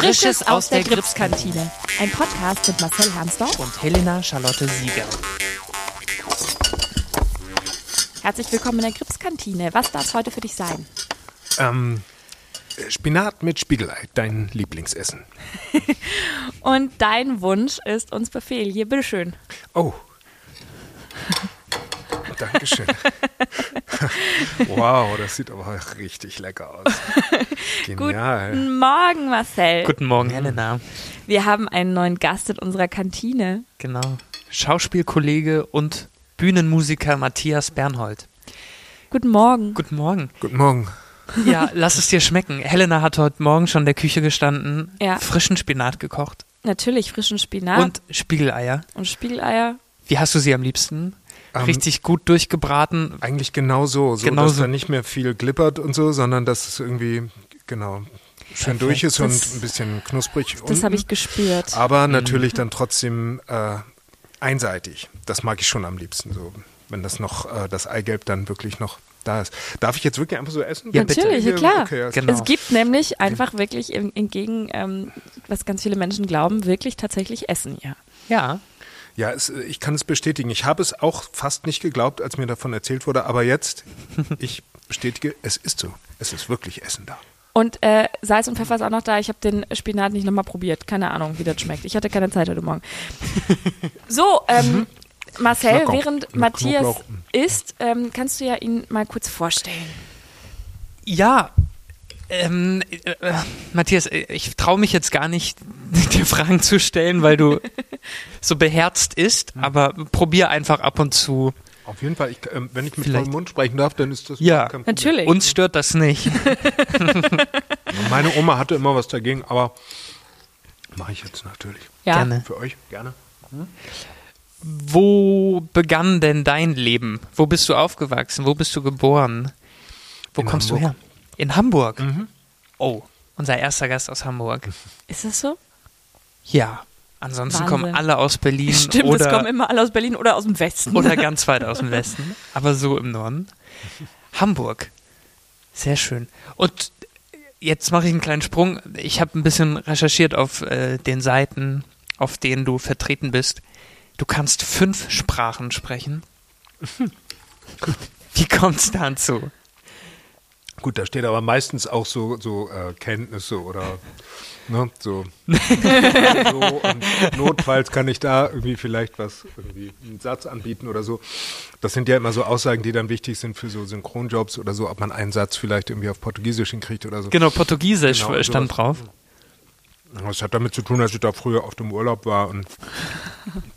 Frisches aus der Gripskantine. Ein Podcast mit Marcel Hermsdorf und Helena Charlotte Sieger. Herzlich willkommen in der Gripskantine. Was darf es heute für dich sein? Ähm, Spinat mit Spiegelei, dein Lieblingsessen. und dein Wunsch ist uns Befehl. Hier, bitteschön. Oh. Dankeschön. wow, das sieht aber richtig lecker aus. Genial. Guten Morgen, Marcel. Guten Morgen, Helena. Wir haben einen neuen Gast in unserer Kantine. Genau. Schauspielkollege und Bühnenmusiker Matthias Bernhold. Guten Morgen. Guten Morgen. Guten Morgen. Ja, lass es dir schmecken. Helena hat heute Morgen schon in der Küche gestanden, ja. frischen Spinat gekocht. Natürlich, frischen Spinat. Und Spiegeleier. Und Spiegeleier. Wie hast du sie am liebsten? Ähm, Richtig gut durchgebraten. Eigentlich genau so, so genau dass so. da nicht mehr viel glippert und so, sondern dass es irgendwie, genau, schön Perfekt. durch ist das, und ein bisschen knusprig. Das habe ich gespürt. Aber mhm. natürlich dann trotzdem äh, einseitig. Das mag ich schon am liebsten so, wenn das noch, äh, das Eigelb dann wirklich noch da ist. Darf ich jetzt wirklich einfach so essen? Ja, natürlich, ja, klar. Okay, genau. Es gibt nämlich einfach wirklich entgegen, ähm, was ganz viele Menschen glauben, wirklich tatsächlich Essen, ja. Ja. Ja, es, ich kann es bestätigen. Ich habe es auch fast nicht geglaubt, als mir davon erzählt wurde, aber jetzt, ich bestätige, es ist so. Es ist wirklich Essen da. Und äh, Salz und Pfeffer ist auch noch da. Ich habe den Spinat nicht nochmal probiert. Keine Ahnung, wie das schmeckt. Ich hatte keine Zeit heute Morgen. So, ähm, mhm. Marcel, während Matthias isst, ähm, kannst du ja ihn mal kurz vorstellen. Ja, ähm, äh, Matthias, äh, ich traue mich jetzt gar nicht, dir Fragen zu stellen, weil du so beherzt isst, mhm. aber probier einfach ab und zu. Auf jeden Fall, ich, äh, wenn ich mit vollem Mund sprechen darf, dann ist das ja natürlich. Uns stört das nicht. Meine Oma hatte immer was dagegen, aber mache ich jetzt natürlich. Ja. Gerne. Für euch, gerne. Hm? Wo begann denn dein Leben? Wo bist du aufgewachsen? Wo bist du geboren? Wo In kommst Hamburg. du her? In Hamburg. Mhm. Oh, unser erster Gast aus Hamburg. Ist das so? Ja. Ansonsten Wahnsinn. kommen alle aus Berlin. Stimmt, oder, es kommen immer alle aus Berlin oder aus dem Westen. Oder ganz weit aus dem Westen. Aber so im Norden. Hamburg. Sehr schön. Und jetzt mache ich einen kleinen Sprung. Ich habe ein bisschen recherchiert auf äh, den Seiten, auf denen du vertreten bist. Du kannst fünf Sprachen sprechen. Wie kommt es dazu? Gut, da steht aber meistens auch so, so äh, Kenntnisse oder ne, so. so. Und notfalls kann ich da irgendwie vielleicht was, irgendwie einen Satz anbieten oder so. Das sind ja immer so Aussagen, die dann wichtig sind für so Synchronjobs oder so, ob man einen Satz vielleicht irgendwie auf Portugiesisch hinkriegt oder so. Genau, Portugiesisch genau, stand drauf. Das hat damit zu tun, dass ich da früher auf dem Urlaub war und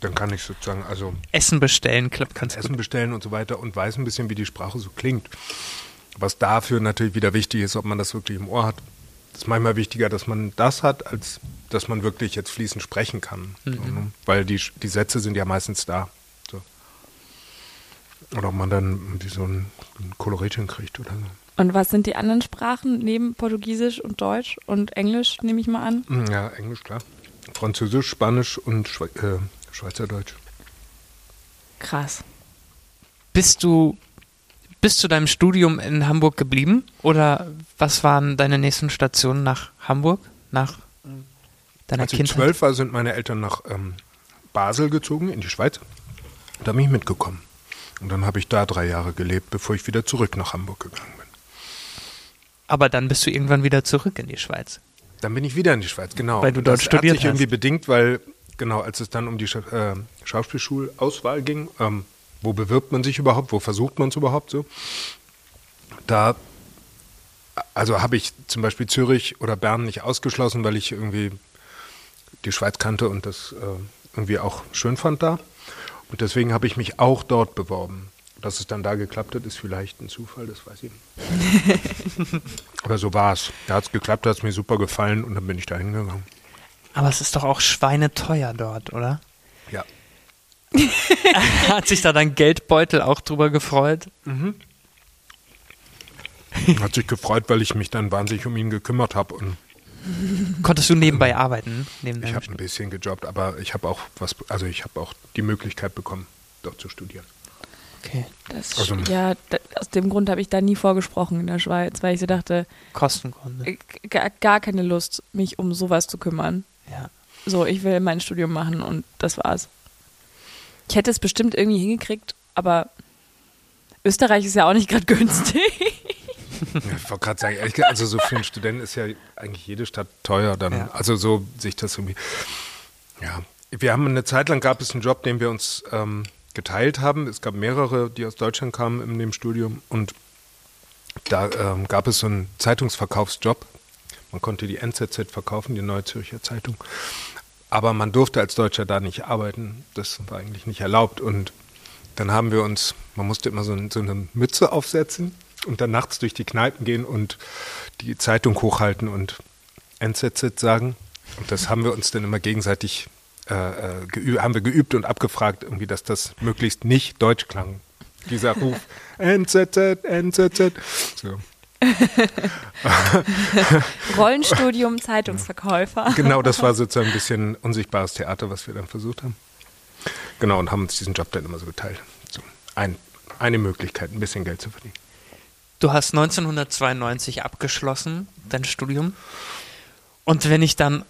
dann kann ich sozusagen also Essen bestellen, klappt ganz Essen gut. bestellen und so weiter und weiß ein bisschen, wie die Sprache so klingt. Was dafür natürlich wieder wichtig ist, ob man das wirklich im Ohr hat. Das ist manchmal wichtiger, dass man das hat, als dass man wirklich jetzt fließend sprechen kann. Mhm. Ne? Weil die, die Sätze sind ja meistens da. So. Oder ob man dann wie so ein, ein Koloritchen kriegt oder so. Und was sind die anderen Sprachen neben Portugiesisch und Deutsch und Englisch, nehme ich mal an? Hm, ja, Englisch, klar. Französisch, Spanisch und Schwe äh, Schweizerdeutsch. Krass. Bist du bis zu deinem Studium in Hamburg geblieben? Oder was waren deine nächsten Stationen nach Hamburg? Nach deiner Als Kindheit? ich zwölf war, sind meine Eltern nach ähm, Basel gezogen, in die Schweiz. Da bin ich mitgekommen. Und dann habe ich da drei Jahre gelebt, bevor ich wieder zurück nach Hamburg gegangen bin. Aber dann bist du irgendwann wieder zurück in die Schweiz. Dann bin ich wieder in die Schweiz, genau. Weil du dort das studiert hat sich hast. irgendwie bedingt, weil, genau, als es dann um die Scha äh, Schauspielschulauswahl ging, ähm, wo bewirbt man sich überhaupt, wo versucht man es überhaupt so? Da, also habe ich zum Beispiel Zürich oder Bern nicht ausgeschlossen, weil ich irgendwie die Schweiz kannte und das äh, irgendwie auch schön fand da. Und deswegen habe ich mich auch dort beworben. Dass es dann da geklappt hat, ist vielleicht ein Zufall, das weiß ich nicht. Aber so war es. Da hat es geklappt, hat es mir super gefallen und dann bin ich da hingegangen. Aber es ist doch auch schweineteuer dort, oder? Ja. Hat sich da dein Geldbeutel auch drüber gefreut? Mhm. Hat sich gefreut, weil ich mich dann wahnsinnig um ihn gekümmert habe. Und Konntest du nebenbei arbeiten? Neben ich habe ein bisschen gejobbt, aber ich habe auch was, also ich habe auch die Möglichkeit bekommen, dort zu studieren. Okay. Das, also, ja, da, aus dem Grund habe ich da nie vorgesprochen in der Schweiz, weil ich so dachte, Kostengründe. Äh, gar, gar keine Lust, mich um sowas zu kümmern. Ja. So, ich will mein Studium machen und das war's. Ich hätte es bestimmt irgendwie hingekriegt, aber Österreich ist ja auch nicht gerade günstig. Ich wollte gerade sagen, ehrlich, also so für einen Studenten ist ja eigentlich jede Stadt teuer dann. Ja. Also so sich das irgendwie. Ja, wir haben eine Zeit lang gab es einen Job, den wir uns ähm, geteilt haben. Es gab mehrere, die aus Deutschland kamen in dem Studium und da ähm, gab es so einen Zeitungsverkaufsjob. Man konnte die NZZ verkaufen, die Neue Zürcher Zeitung. Aber man durfte als Deutscher da nicht arbeiten. Das war eigentlich nicht erlaubt. Und dann haben wir uns, man musste immer so, so eine Mütze aufsetzen und dann nachts durch die Kneipen gehen und die Zeitung hochhalten und NZZ sagen. Und das haben wir uns dann immer gegenseitig äh, äh haben wir geübt und abgefragt, irgendwie, dass das möglichst nicht deutsch klang. Dieser Ruf NZZ, NZZ. So. Rollenstudium, Zeitungsverkäufer. Genau, das war sozusagen ein bisschen unsichtbares Theater, was wir dann versucht haben. Genau, und haben uns diesen Job dann immer so geteilt. So, ein, eine Möglichkeit, ein bisschen Geld zu verdienen. Du hast 1992 abgeschlossen, dein Studium. Und wenn ich dann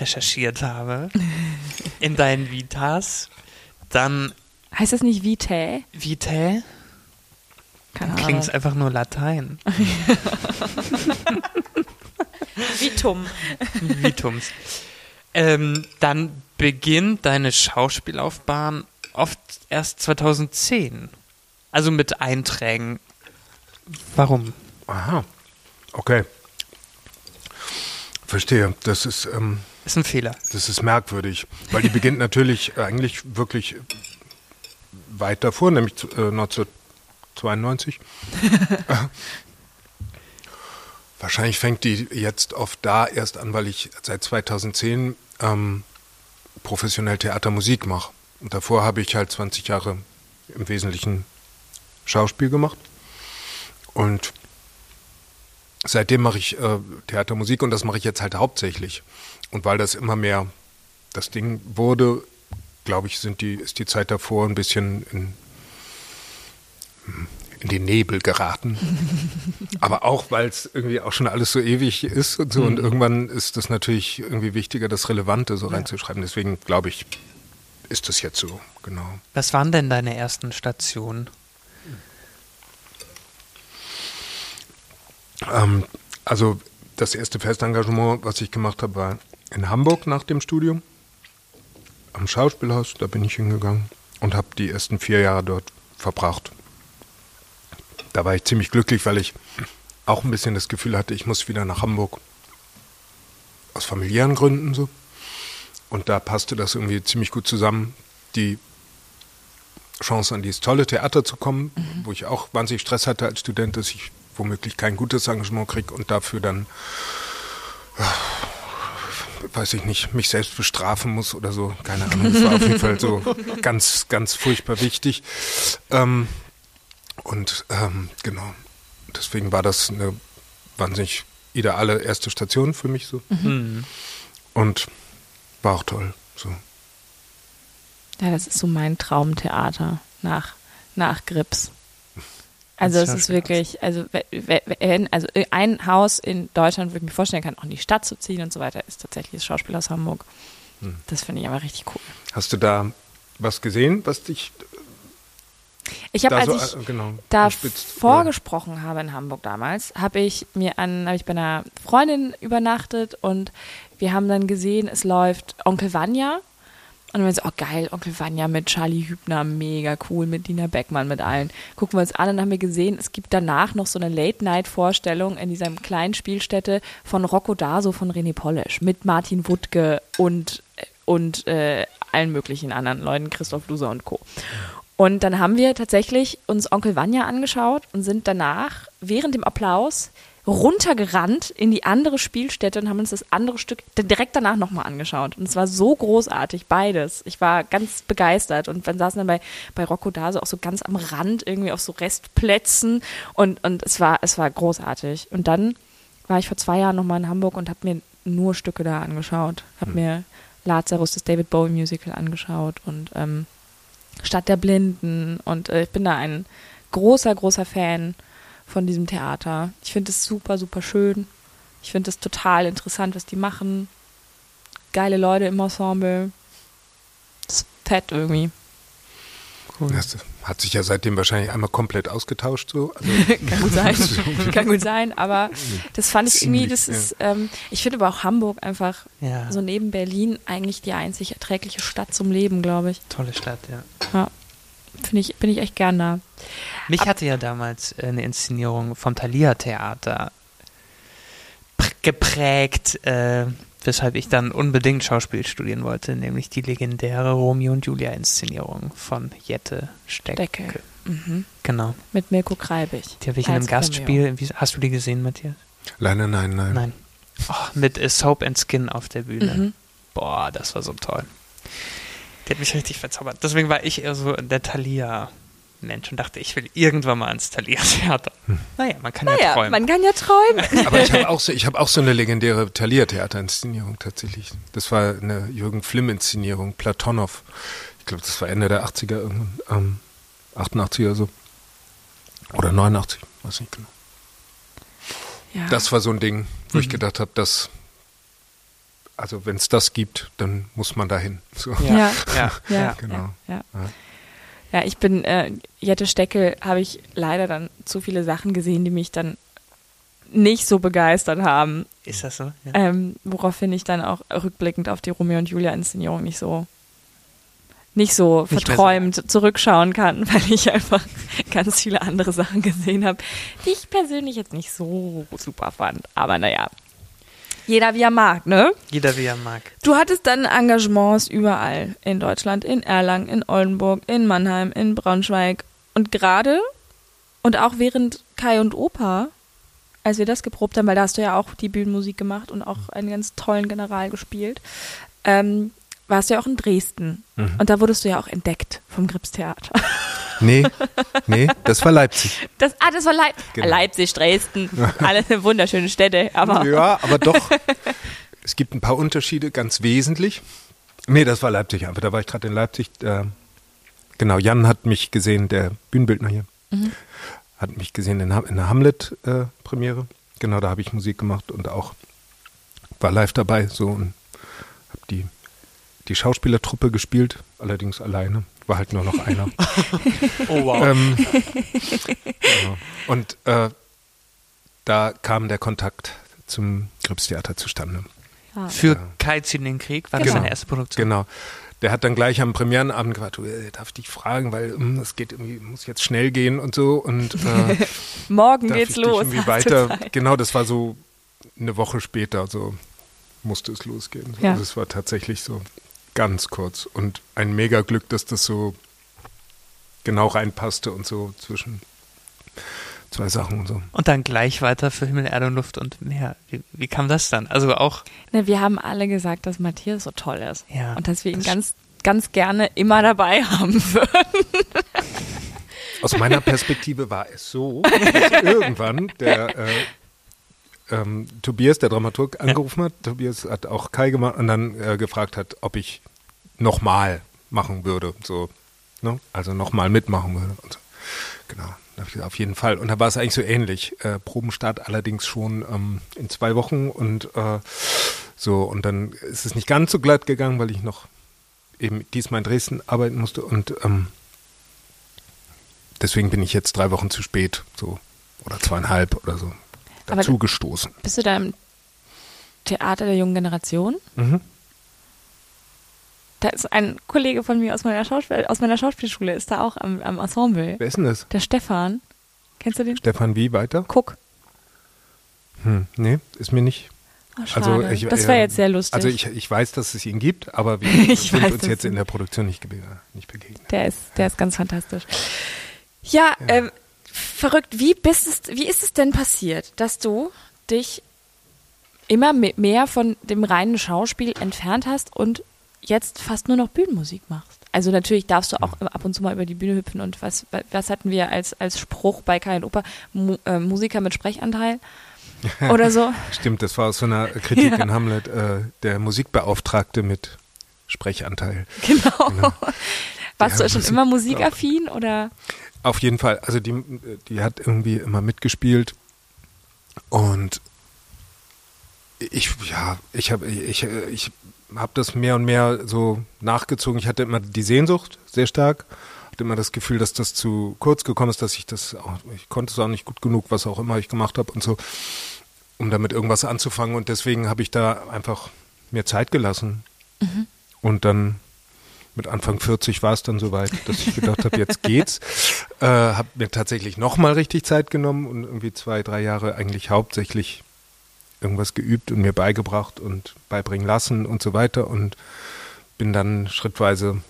recherchiert habe in deinen Vitas, dann. Heißt das nicht Vitae? Vitae? Keine Ahnung. Klingt einfach nur Latein. Vitum. Vitums. Ähm, dann beginnt deine Schauspiellaufbahn oft erst 2010. Also mit Einträgen Warum? Aha. Okay. Verstehe. Das ist. Ähm, ist ein Fehler. Das ist merkwürdig, weil die beginnt natürlich eigentlich wirklich weit davor, nämlich äh, 1992. Wahrscheinlich fängt die jetzt oft da erst an, weil ich seit 2010 ähm, professionell Theatermusik mache. Und davor habe ich halt 20 Jahre im Wesentlichen Schauspiel gemacht. Und seitdem mache ich äh, Theatermusik und das mache ich jetzt halt hauptsächlich. Und weil das immer mehr das Ding wurde, glaube ich, sind die, ist die Zeit davor ein bisschen in, in den Nebel geraten. Aber auch, weil es irgendwie auch schon alles so ewig ist und so. Mhm. Und irgendwann ist das natürlich irgendwie wichtiger, das Relevante so reinzuschreiben. Deswegen glaube ich, ist das jetzt so, genau. Was waren denn deine ersten Stationen? Ähm, also das erste Festengagement, was ich gemacht habe, war in Hamburg nach dem Studium. Am Schauspielhaus, da bin ich hingegangen und habe die ersten vier Jahre dort verbracht. Da war ich ziemlich glücklich, weil ich auch ein bisschen das Gefühl hatte, ich muss wieder nach Hamburg. Aus familiären Gründen so. Und da passte das irgendwie ziemlich gut zusammen. Die Chance an dieses tolle Theater zu kommen, mhm. wo ich auch wahnsinnig Stress hatte als Student, dass ich womöglich kein gutes Engagement kriege und dafür dann, äh, weiß ich nicht, mich selbst bestrafen muss oder so. Keine Ahnung. Das war auf jeden Fall so ganz, ganz furchtbar wichtig. Ähm, und ähm, genau, deswegen war das eine wahnsinnig ideale erste Station für mich so. Mhm. Und war auch toll. So. Ja, das ist so mein Traumtheater nach, nach Grips. Also es ist wirklich, also wenn, also ein Haus in Deutschland, wo ich mir vorstellen kann, auch in die Stadt zu ziehen und so weiter, ist tatsächlich das Schauspiel aus Hamburg. Hm. Das finde ich aber richtig cool. Hast du da was gesehen, was dich ich habe, als so, ich äh, genau, da vorgesprochen ja. habe in Hamburg damals, habe ich mir an, habe ich bei einer Freundin übernachtet und wir haben dann gesehen, es läuft Onkel Vanya und wir so, oh geil, Onkel Vanya mit Charlie Hübner, mega cool, mit Dina Beckmann, mit allen. Gucken wir uns an und haben wir gesehen, es gibt danach noch so eine Late-Night-Vorstellung in dieser kleinen Spielstätte von Rocco Daso von René Polish mit Martin Wuttke und, und äh, allen möglichen anderen Leuten, Christoph Luser und Co. Und dann haben wir tatsächlich uns Onkel Vanya angeschaut und sind danach während dem Applaus runtergerannt in die andere Spielstätte und haben uns das andere Stück direkt danach nochmal angeschaut. Und es war so großartig, beides. Ich war ganz begeistert. Und wir saßen dann bei, bei Rocco Dase auch so ganz am Rand, irgendwie auf so Restplätzen. Und, und es war, es war großartig. Und dann war ich vor zwei Jahren nochmal in Hamburg und habe mir nur Stücke da angeschaut. Habe hm. mir Lazarus, das David Bowie Musical angeschaut und ähm, Stadt der Blinden. Und äh, ich bin da ein großer, großer Fan von diesem Theater. Ich finde es super, super schön. Ich finde es total interessant, was die machen. Geile Leute im Ensemble. Das ist fett irgendwie. Cool. Das hat sich ja seitdem wahrscheinlich einmal komplett ausgetauscht so. Also Kann gut sein. Kann gut sein, aber das fand ich irgendwie, das ist, ja. ähm, ich finde aber auch Hamburg einfach ja. so neben Berlin eigentlich die einzig erträgliche Stadt zum Leben, glaube ich. Tolle Stadt, ja. Ja. Finde ich, bin ich echt gern da. Mich Ab hatte ja damals eine Inszenierung vom Thalia Theater geprägt, äh, weshalb ich dann unbedingt Schauspiel studieren wollte, nämlich die legendäre Romeo und Julia Inszenierung von Jette Stecke. Stecke. Mhm. Genau. Mit Mirko Kreibig. Die habe ich in einem Gastspiel. Wie, hast du die gesehen, Matthias? Leider nein, nein. Nein. Oh, mit Soap and Skin auf der Bühne. Mhm. Boah, das war so toll. Die hat mich richtig verzaubert. Deswegen war ich eher so der Thalia Mensch und dachte, ich will irgendwann mal ins Thalia-Theater. Hm. Naja, man kann naja, ja träumen. man kann ja träumen. Aber ich habe auch, so, hab auch so eine legendäre Thalia-Theater-Inszenierung tatsächlich. Das war eine Jürgen Flimm-Inszenierung, Platonow. Ich glaube, das war Ende der 80er, irgendwann, ähm, 88 oder so. Oder 89, weiß nicht genau. Ja. Das war so ein Ding, wo mhm. ich gedacht habe, dass also wenn es das gibt, dann muss man dahin. So. Ja. Ja. ja, ja, genau. Ja, ja, ich bin, äh, Jette Steckel habe ich leider dann zu viele Sachen gesehen, die mich dann nicht so begeistert haben. Ist das so? Ja. Ähm, woraufhin ich dann auch rückblickend auf die Romeo und Julia Inszenierung nicht so nicht so nicht verträumt so. zurückschauen kann, weil ich einfach ganz viele andere Sachen gesehen habe, die ich persönlich jetzt nicht so super fand. Aber naja, jeder wie er mag, ne? Jeder wie er mag. Du hattest dann Engagements überall in Deutschland, in Erlangen, in Oldenburg, in Mannheim, in Braunschweig. Und gerade und auch während Kai und Opa, als wir das geprobt haben, weil da hast du ja auch die Bühnenmusik gemacht und auch einen ganz tollen General gespielt, ähm, warst du ja auch in Dresden. Mhm. Und da wurdest du ja auch entdeckt vom Grips Theater. Nee, nee, das war Leipzig. Das, ah, das war Leip genau. Leipzig, Dresden, alle wunderschöne Städte. Aber ja, aber doch, es gibt ein paar Unterschiede, ganz wesentlich. Nee, das war Leipzig, aber da war ich gerade in Leipzig. Äh, genau, Jan hat mich gesehen, der Bühnenbildner hier, mhm. hat mich gesehen in, in der Hamlet-Premiere. Äh, genau, da habe ich Musik gemacht und auch war live dabei so und habe die, die Schauspielertruppe gespielt, allerdings alleine war halt nur noch einer. oh wow. Ähm, ja. Und äh, da kam der Kontakt zum Gripstheater zustande. Ah. Für ja. Kai zieht den Krieg, war genau. das seine erste Produktion? Genau. Der hat dann gleich am Premierenabend gefragt, du, äh, darf ich dich fragen, weil hm, es geht irgendwie, muss jetzt schnell gehen und so. Und äh, morgen geht's los. Genau, das war so eine Woche später, so musste es losgehen. Ja. Also es war tatsächlich so ganz kurz. Und ein mega Glück, dass das so genau reinpasste und so zwischen zwei Sachen und so. Und dann gleich weiter für Himmel, Erde und Luft und Meer. Wie, wie kam das dann? Also auch. Ne, wir haben alle gesagt, dass Matthias so toll ist. Ja. Und dass wir ihn ganz, ganz gerne immer dabei haben würden. Aus meiner Perspektive war es so, dass irgendwann der äh, ähm, Tobias, der Dramaturg, angerufen hat. Tobias hat auch Kai gemacht und dann äh, gefragt hat, ob ich nochmal machen würde. So, ne? Also nochmal mitmachen würde. So. Genau. Auf jeden Fall. Und da war es eigentlich so ähnlich. Äh, Probenstart allerdings schon ähm, in zwei Wochen und äh, so. Und dann ist es nicht ganz so glatt gegangen, weil ich noch eben diesmal in Dresden arbeiten musste und ähm, deswegen bin ich jetzt drei Wochen zu spät, so oder zweieinhalb oder so dazugestoßen. Bist du da im Theater der jungen Generation? Mhm. Da ist ein Kollege von mir aus meiner, Schauspiel aus meiner Schauspielschule, ist da auch am, am Ensemble. Wer ist denn das? Der Stefan. Kennst du den? Stefan wie weiter? Guck. Hm, nee, ist mir nicht. Oh, also ich, das war jetzt sehr lustig. Also ich, ich weiß, dass es ihn gibt, aber wir sind weiß, uns jetzt in der Produktion nicht, nicht begegnet. Der ist, der ist ganz fantastisch. Ja, ja. Ähm, verrückt. Wie, bist es, wie ist es denn passiert, dass du dich immer mehr von dem reinen Schauspiel entfernt hast und jetzt fast nur noch Bühnenmusik machst? Also natürlich darfst du auch ab und zu mal über die Bühne hüpfen und was, was hatten wir als, als Spruch bei Kai und Oper? Mu äh, Musiker mit Sprechanteil oder so? Stimmt, das war aus so einer Kritik ja. in Hamlet, äh, der Musikbeauftragte mit Sprechanteil. Genau. genau. Warst ja, du schon immer musikaffin oder? Auf jeden Fall. Also die, die hat irgendwie immer mitgespielt und ich, ja, ich habe ich, ich hab das mehr und mehr so nachgezogen. Ich hatte immer die Sehnsucht sehr stark, hatte immer das Gefühl, dass das zu kurz gekommen ist, dass ich das auch, ich konnte es auch nicht gut genug, was auch immer ich gemacht habe und so, um damit irgendwas anzufangen. Und deswegen habe ich da einfach mir Zeit gelassen. Mhm. Und dann mit Anfang 40 war es dann soweit, dass ich gedacht habe, jetzt geht's. Äh, habe mir tatsächlich nochmal richtig Zeit genommen und irgendwie zwei, drei Jahre eigentlich hauptsächlich irgendwas geübt und mir beigebracht und beibringen lassen und so weiter und bin dann schrittweise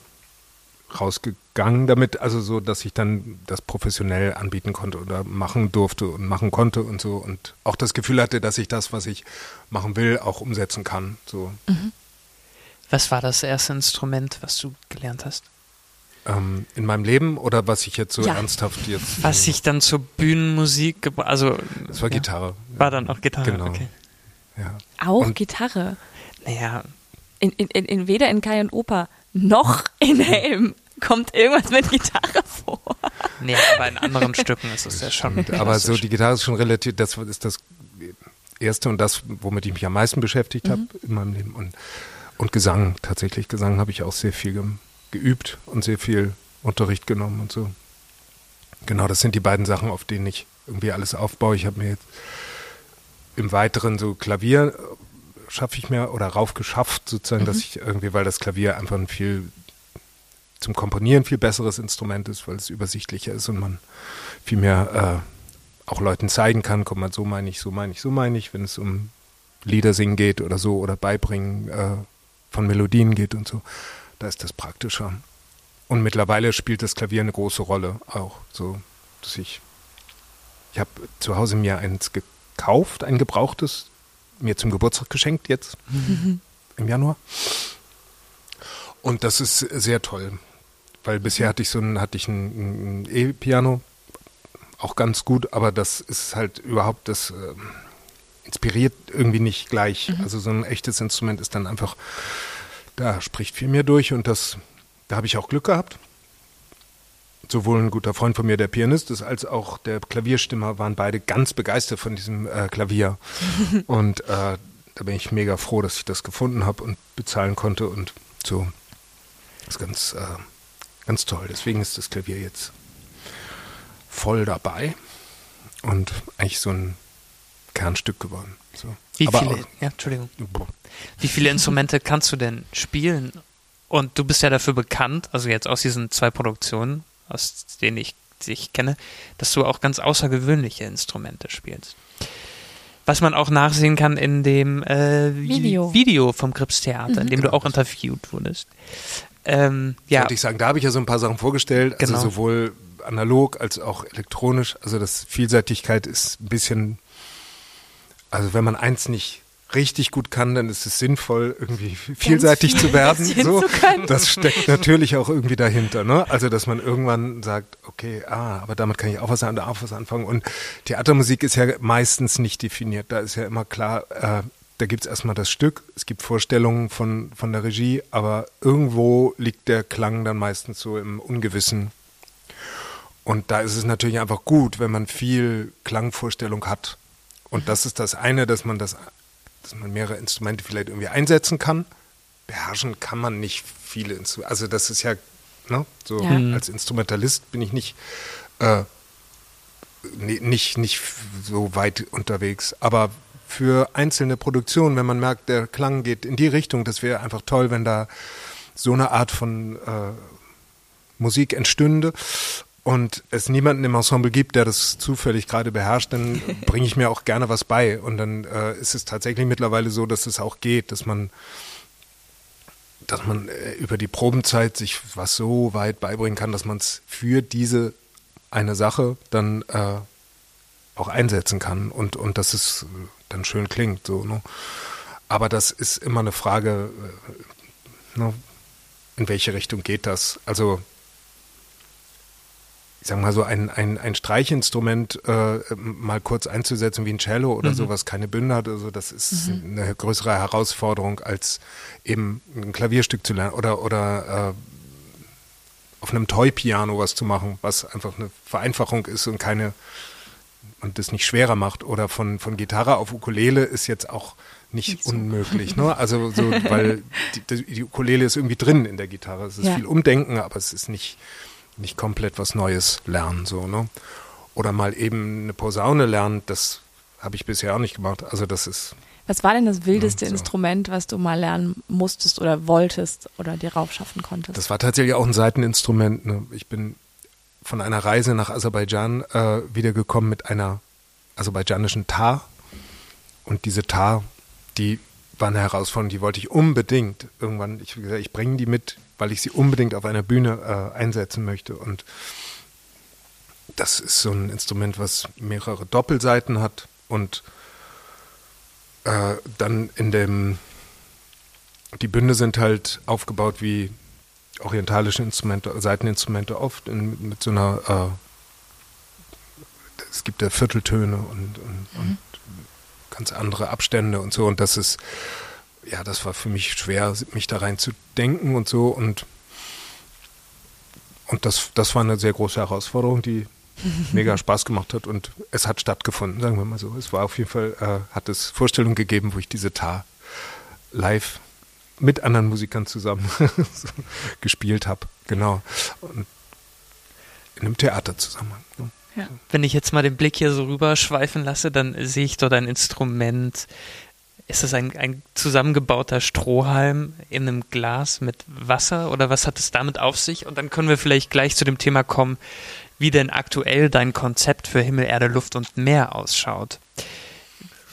rausgegangen damit, also so, dass ich dann das professionell anbieten konnte oder machen durfte und machen konnte und so und auch das Gefühl hatte, dass ich das, was ich machen will, auch umsetzen kann. So. Mhm. Was war das erste Instrument, was du gelernt hast? Ähm, in meinem Leben oder was ich jetzt so ja. ernsthaft jetzt. Was ich dann zur Bühnenmusik, also. Das war ja. Gitarre. War dann auch Gitarre, genau. okay. Ja. Auch und, Gitarre? Naja. In, in, in, weder in Kai und Oper noch in Helm kommt irgendwas mit Gitarre vor. Nee, aber in anderen Stücken ist es ja schon. Aber so die Gitarre ist schon relativ, das ist das Erste und das, womit ich mich am meisten beschäftigt mhm. habe in meinem Leben. Und und Gesang, tatsächlich Gesang habe ich auch sehr viel ge geübt und sehr viel Unterricht genommen und so. Genau, das sind die beiden Sachen, auf denen ich irgendwie alles aufbaue. Ich habe mir jetzt im Weiteren so Klavier äh, schaffe ich mir oder rauf geschafft, sozusagen, mhm. dass ich irgendwie, weil das Klavier einfach ein viel zum Komponieren viel besseres Instrument ist, weil es übersichtlicher ist und man viel mehr äh, auch Leuten zeigen kann, guck mal, so meine ich, so meine ich, so meine ich, wenn es um Lieder singen geht oder so oder beibringen, äh, von Melodien geht und so, da ist das praktischer. Und mittlerweile spielt das Klavier eine große Rolle auch. So, dass ich, ich habe zu Hause mir eins gekauft, ein gebrauchtes, mir zum Geburtstag geschenkt jetzt mhm. im Januar. Und das ist sehr toll, weil bisher hatte ich so ein, hatte ich ein, E-Piano, auch ganz gut, aber das ist halt überhaupt das. Äh, inspiriert irgendwie nicht gleich. Mhm. Also so ein echtes Instrument ist dann einfach, da spricht viel mehr durch und das, da habe ich auch Glück gehabt. Sowohl ein guter Freund von mir, der Pianist ist, als auch der Klavierstimmer waren beide ganz begeistert von diesem äh, Klavier. und äh, da bin ich mega froh, dass ich das gefunden habe und bezahlen konnte und so. Das ist ganz, äh, ganz toll. Deswegen ist das Klavier jetzt voll dabei und eigentlich so ein Kernstück geworden. So. Wie Aber viele, ja, Entschuldigung. Wie viele Instrumente kannst du denn spielen? Und du bist ja dafür bekannt, also jetzt aus diesen zwei Produktionen, aus denen ich dich kenne, dass du auch ganz außergewöhnliche Instrumente spielst. Was man auch nachsehen kann in dem äh, Video. Video vom Krips Theater, mhm. in dem du auch interviewt wurdest. Ähm, ja. Wollte ich sagen, da habe ich ja so ein paar Sachen vorgestellt, also genau. sowohl analog als auch elektronisch. Also das Vielseitigkeit ist ein bisschen also wenn man eins nicht richtig gut kann, dann ist es sinnvoll, irgendwie vielseitig viel zu werden. So. Zu das steckt natürlich auch irgendwie dahinter. Ne? Also, dass man irgendwann sagt, okay, ah, aber damit kann ich auch was, auch was anfangen. Und Theatermusik ist ja meistens nicht definiert. Da ist ja immer klar, äh, da gibt es erstmal das Stück, es gibt Vorstellungen von, von der Regie, aber irgendwo liegt der Klang dann meistens so im Ungewissen. Und da ist es natürlich einfach gut, wenn man viel Klangvorstellung hat und das ist das eine, dass man das, dass man mehrere Instrumente vielleicht irgendwie einsetzen kann. Beherrschen kann man nicht viele Instrumente. Also das ist ja, ne, so ja. Mhm. als Instrumentalist bin ich nicht, äh, nicht, nicht so weit unterwegs. Aber für einzelne Produktionen, wenn man merkt, der Klang geht in die Richtung, das wäre einfach toll, wenn da so eine Art von äh, Musik entstünde und es niemanden im Ensemble gibt, der das zufällig gerade beherrscht, dann bringe ich mir auch gerne was bei. Und dann äh, ist es tatsächlich mittlerweile so, dass es auch geht, dass man, dass man äh, über die Probenzeit sich was so weit beibringen kann, dass man es für diese eine Sache dann äh, auch einsetzen kann und, und dass es dann schön klingt. So, ne? Aber das ist immer eine Frage, äh, ne? in welche Richtung geht das? Also ich sag mal so ein, ein, ein Streichinstrument äh, mal kurz einzusetzen wie ein Cello oder mhm. sowas keine Bünde hat, also das ist mhm. eine größere Herausforderung als eben ein Klavierstück zu lernen oder oder äh, auf einem Toy-Piano was zu machen, was einfach eine Vereinfachung ist und keine und das nicht schwerer macht. Oder von, von Gitarre auf Ukulele ist jetzt auch nicht, nicht so. unmöglich. Ne? Also so, weil die, die, Ukulele ist irgendwie drin in der Gitarre. Es ist ja. viel Umdenken, aber es ist nicht, nicht komplett was Neues lernen. So, ne? Oder mal eben eine Posaune lernen, das habe ich bisher auch nicht gemacht. Also das ist. Was war denn das wildeste so. Instrument, was du mal lernen musstest oder wolltest oder dir raufschaffen konntest? Das war tatsächlich auch ein Seiteninstrument. Ne? Ich bin von einer Reise nach Aserbaidschan äh, wiedergekommen mit einer aserbaidschanischen Tar. Und diese Tar, die war eine Herausforderung, die wollte ich unbedingt irgendwann, ich gesagt, ich bringe die mit, weil ich sie unbedingt auf einer Bühne äh, einsetzen möchte. Und das ist so ein Instrument, was mehrere Doppelseiten hat und äh, dann in dem, die Bünde sind halt aufgebaut wie orientalische Instrumente, Seiteninstrumente oft in, mit so einer, äh, es gibt ja Vierteltöne und, und, mhm. und ganz andere Abstände und so und das ist, ja, das war für mich schwer, mich da rein zu denken und so und und das, das war eine sehr große Herausforderung, die mega Spaß gemacht hat und es hat stattgefunden, sagen wir mal so. Es war auf jeden Fall, äh, hat es Vorstellungen gegeben, wo ich diese Tar live mit anderen Musikern zusammen so gespielt habe. Genau. Und in einem Theaterzusammenhang. Ne? Ja. Wenn ich jetzt mal den Blick hier so rüber schweifen lasse, dann sehe ich dort ein Instrument. Ist das ein, ein zusammengebauter Strohhalm in einem Glas mit Wasser oder was hat es damit auf sich? Und dann können wir vielleicht gleich zu dem Thema kommen, wie denn aktuell dein Konzept für Himmel, Erde, Luft und Meer ausschaut.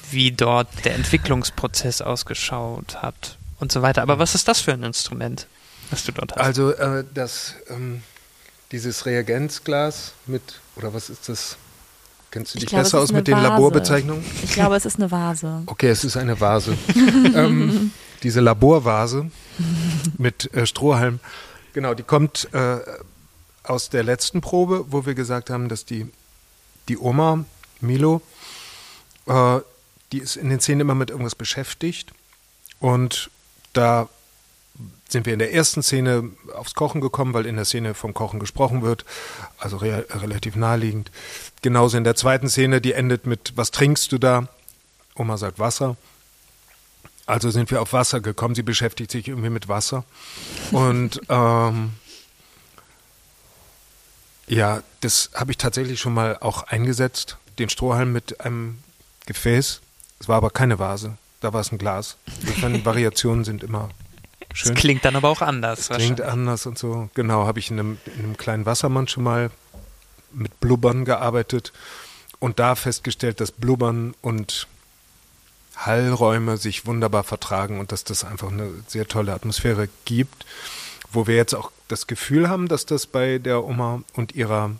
Wie dort der Entwicklungsprozess ausgeschaut hat und so weiter. Aber was ist das für ein Instrument, was du dort hast? Also äh, das, ähm, dieses Reagenzglas mit, oder was ist das? Kennst du dich glaube, besser aus mit den Laborbezeichnungen? Ich glaube, es ist eine Vase. Okay, es ist eine Vase. ähm, diese Laborvase mit äh, Strohhalm, genau, die kommt äh, aus der letzten Probe, wo wir gesagt haben, dass die, die Oma, Milo, äh, die ist in den Szenen immer mit irgendwas beschäftigt und da sind wir in der ersten Szene aufs Kochen gekommen, weil in der Szene vom Kochen gesprochen wird, also re relativ naheliegend. Genauso in der zweiten Szene, die endet mit, was trinkst du da? Oma sagt Wasser. Also sind wir auf Wasser gekommen. Sie beschäftigt sich irgendwie mit Wasser. Und ähm, ja, das habe ich tatsächlich schon mal auch eingesetzt, den Strohhalm mit einem Gefäß. Es war aber keine Vase da war es ein Glas. Insofern Variationen sind immer schön. Das klingt dann aber auch anders. Klingt anders und so. Genau, habe ich in einem, in einem kleinen Wassermann schon mal mit Blubbern gearbeitet und da festgestellt, dass Blubbern und Hallräume sich wunderbar vertragen und dass das einfach eine sehr tolle Atmosphäre gibt, wo wir jetzt auch das Gefühl haben, dass das bei der Oma und ihrer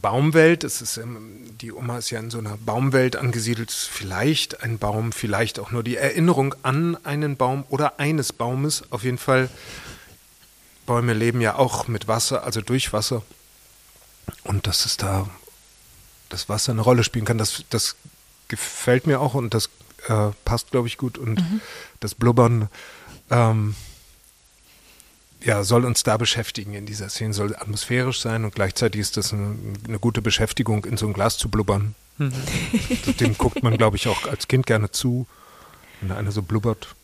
Baumwelt. Es ist, ähm, die Oma ist ja in so einer Baumwelt angesiedelt. Vielleicht ein Baum, vielleicht auch nur die Erinnerung an einen Baum oder eines Baumes. Auf jeden Fall, Bäume leben ja auch mit Wasser, also durch Wasser. Und dass es da das Wasser eine Rolle spielen kann, das, das gefällt mir auch und das äh, passt, glaube ich, gut. Und mhm. das Blubbern, ähm, ja, soll uns da beschäftigen in dieser Szene, soll atmosphärisch sein und gleichzeitig ist das eine, eine gute Beschäftigung, in so ein Glas zu blubbern. Mhm. Dem guckt man, glaube ich, auch als Kind gerne zu, wenn einer so blubbert.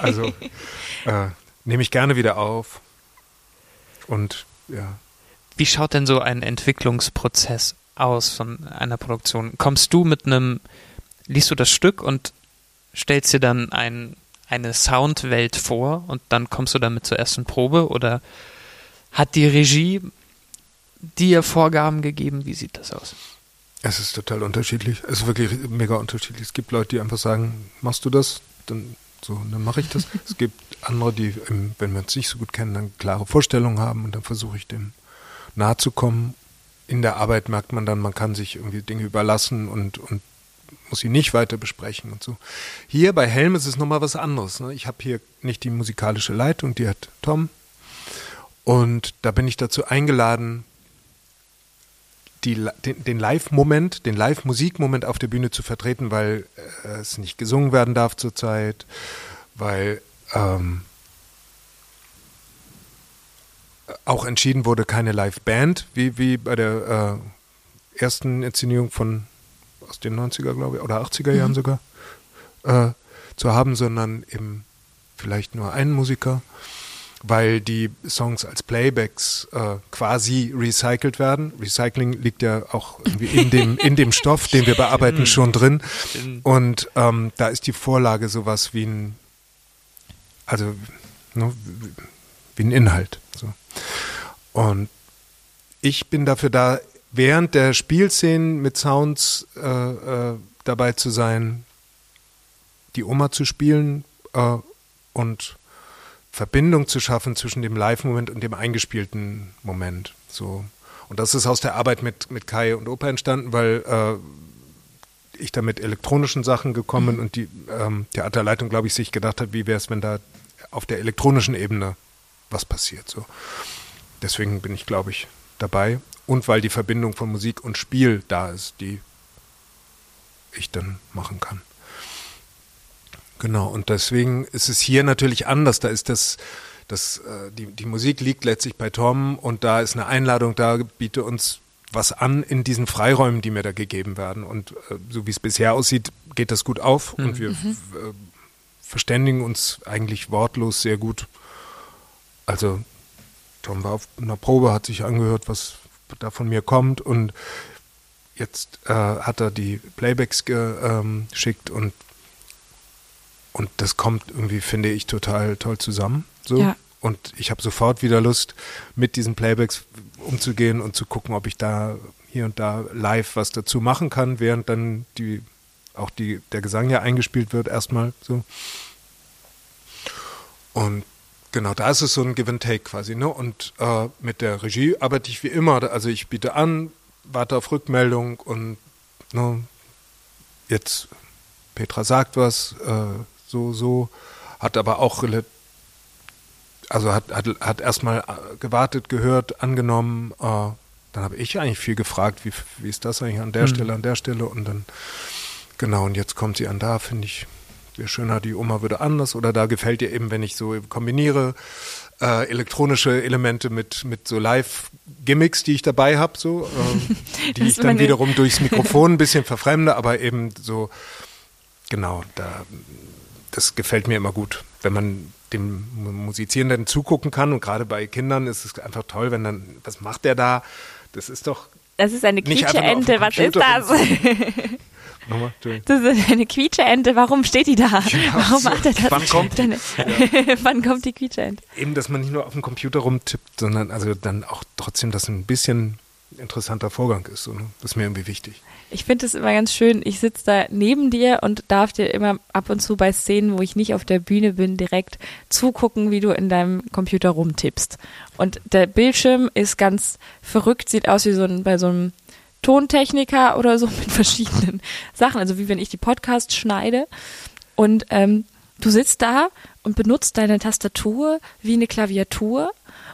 Also äh, nehme ich gerne wieder auf. Und ja. Wie schaut denn so ein Entwicklungsprozess aus von einer Produktion? Kommst du mit einem, liest du das Stück und stellst dir dann ein eine Soundwelt vor und dann kommst du damit zur ersten Probe oder hat die Regie dir Vorgaben gegeben? Wie sieht das aus? Es ist total unterschiedlich. Es ist wirklich mega unterschiedlich. Es gibt Leute, die einfach sagen, machst du das? Dann so, dann mache ich das. es gibt andere, die, wenn wir uns nicht so gut kennen, dann klare Vorstellungen haben und dann versuche ich dem nahe zu kommen. In der Arbeit merkt man dann, man kann sich irgendwie Dinge überlassen und, und muss sie nicht weiter besprechen und so. Hier bei Helm ist es nochmal was anderes. Ne? Ich habe hier nicht die musikalische Leitung, die hat Tom. Und da bin ich dazu eingeladen, die, den, den Live-Moment, den Live-Musik-Moment auf der Bühne zu vertreten, weil äh, es nicht gesungen werden darf zurzeit, weil ähm, auch entschieden wurde, keine Live-Band, wie, wie bei der äh, ersten Inszenierung von aus den 90er, glaube ich, oder 80er Jahren mhm. sogar, äh, zu haben, sondern eben vielleicht nur einen Musiker, weil die Songs als Playbacks äh, quasi recycelt werden. Recycling liegt ja auch irgendwie in dem, in dem Stoff, den wir bearbeiten, schon drin. Und ähm, da ist die Vorlage sowas wie ein, also ne, wie ein Inhalt. So. Und ich bin dafür da, während der Spielszenen mit Sounds äh, äh, dabei zu sein, die Oma zu spielen äh, und Verbindung zu schaffen zwischen dem Live-Moment und dem eingespielten Moment. So. Und das ist aus der Arbeit mit, mit Kai und Opa entstanden, weil äh, ich da mit elektronischen Sachen gekommen bin mhm. und die ähm, Theaterleitung, glaube ich, sich gedacht hat, wie wäre es, wenn da auf der elektronischen Ebene was passiert. So. Deswegen bin ich, glaube ich, dabei. Und weil die Verbindung von Musik und Spiel da ist, die ich dann machen kann. Genau, und deswegen ist es hier natürlich anders. Da ist das, das äh, die, die Musik liegt letztlich bei Tom und da ist eine Einladung da, biete uns was an in diesen Freiräumen, die mir da gegeben werden. Und äh, so wie es bisher aussieht, geht das gut auf mhm. und wir mhm. äh, verständigen uns eigentlich wortlos sehr gut. Also Tom war auf einer Probe, hat sich angehört, was da von mir kommt und jetzt äh, hat er die Playbacks geschickt ähm, und und das kommt irgendwie, finde ich, total toll zusammen. So. Ja. Und ich habe sofort wieder Lust, mit diesen Playbacks umzugehen und zu gucken, ob ich da hier und da live was dazu machen kann, während dann die auch die, der Gesang ja eingespielt wird, erstmal so. Und Genau, da ist es so ein Give and Take quasi. Ne? Und äh, mit der Regie arbeite ich wie immer. Also ich biete an, warte auf Rückmeldung und ne, jetzt Petra sagt was, äh, so, so, hat aber auch also hat, hat, hat erstmal äh, gewartet, gehört, angenommen. Äh, dann habe ich eigentlich viel gefragt, wie, wie ist das eigentlich an der mhm. Stelle, an der Stelle und dann, genau, und jetzt kommt sie an da, finde ich, wäre schöner, die Oma würde anders oder da gefällt dir eben, wenn ich so kombiniere äh, elektronische Elemente mit, mit so Live-Gimmicks, die ich dabei habe, so, äh, die ich dann wiederum durchs Mikrofon ein bisschen verfremde, aber eben so, genau, da, das gefällt mir immer gut, wenn man dem Musizierenden zugucken kann und gerade bei Kindern ist es einfach toll, wenn dann, was macht der da? Das ist doch. Das ist eine Quietsche-Ente, was ist das? Nochmal, das ist eine Quietscheente, warum steht die da? Ja, warum macht er das? Wann kommt, Deine, ja. wann kommt die Quietscheente? Eben, dass man nicht nur auf dem Computer rumtippt, sondern also dann auch trotzdem, dass ein bisschen interessanter Vorgang ist. So, ne? Das ist mir irgendwie wichtig. Ich finde es immer ganz schön. Ich sitze da neben dir und darf dir immer ab und zu bei Szenen, wo ich nicht auf der Bühne bin, direkt zugucken, wie du in deinem Computer rumtippst. Und der Bildschirm ist ganz verrückt, sieht aus wie so ein, bei so einem Tontechniker oder so mit verschiedenen Sachen, also wie wenn ich die Podcasts schneide und ähm, du sitzt da und benutzt deine Tastatur wie eine Klaviatur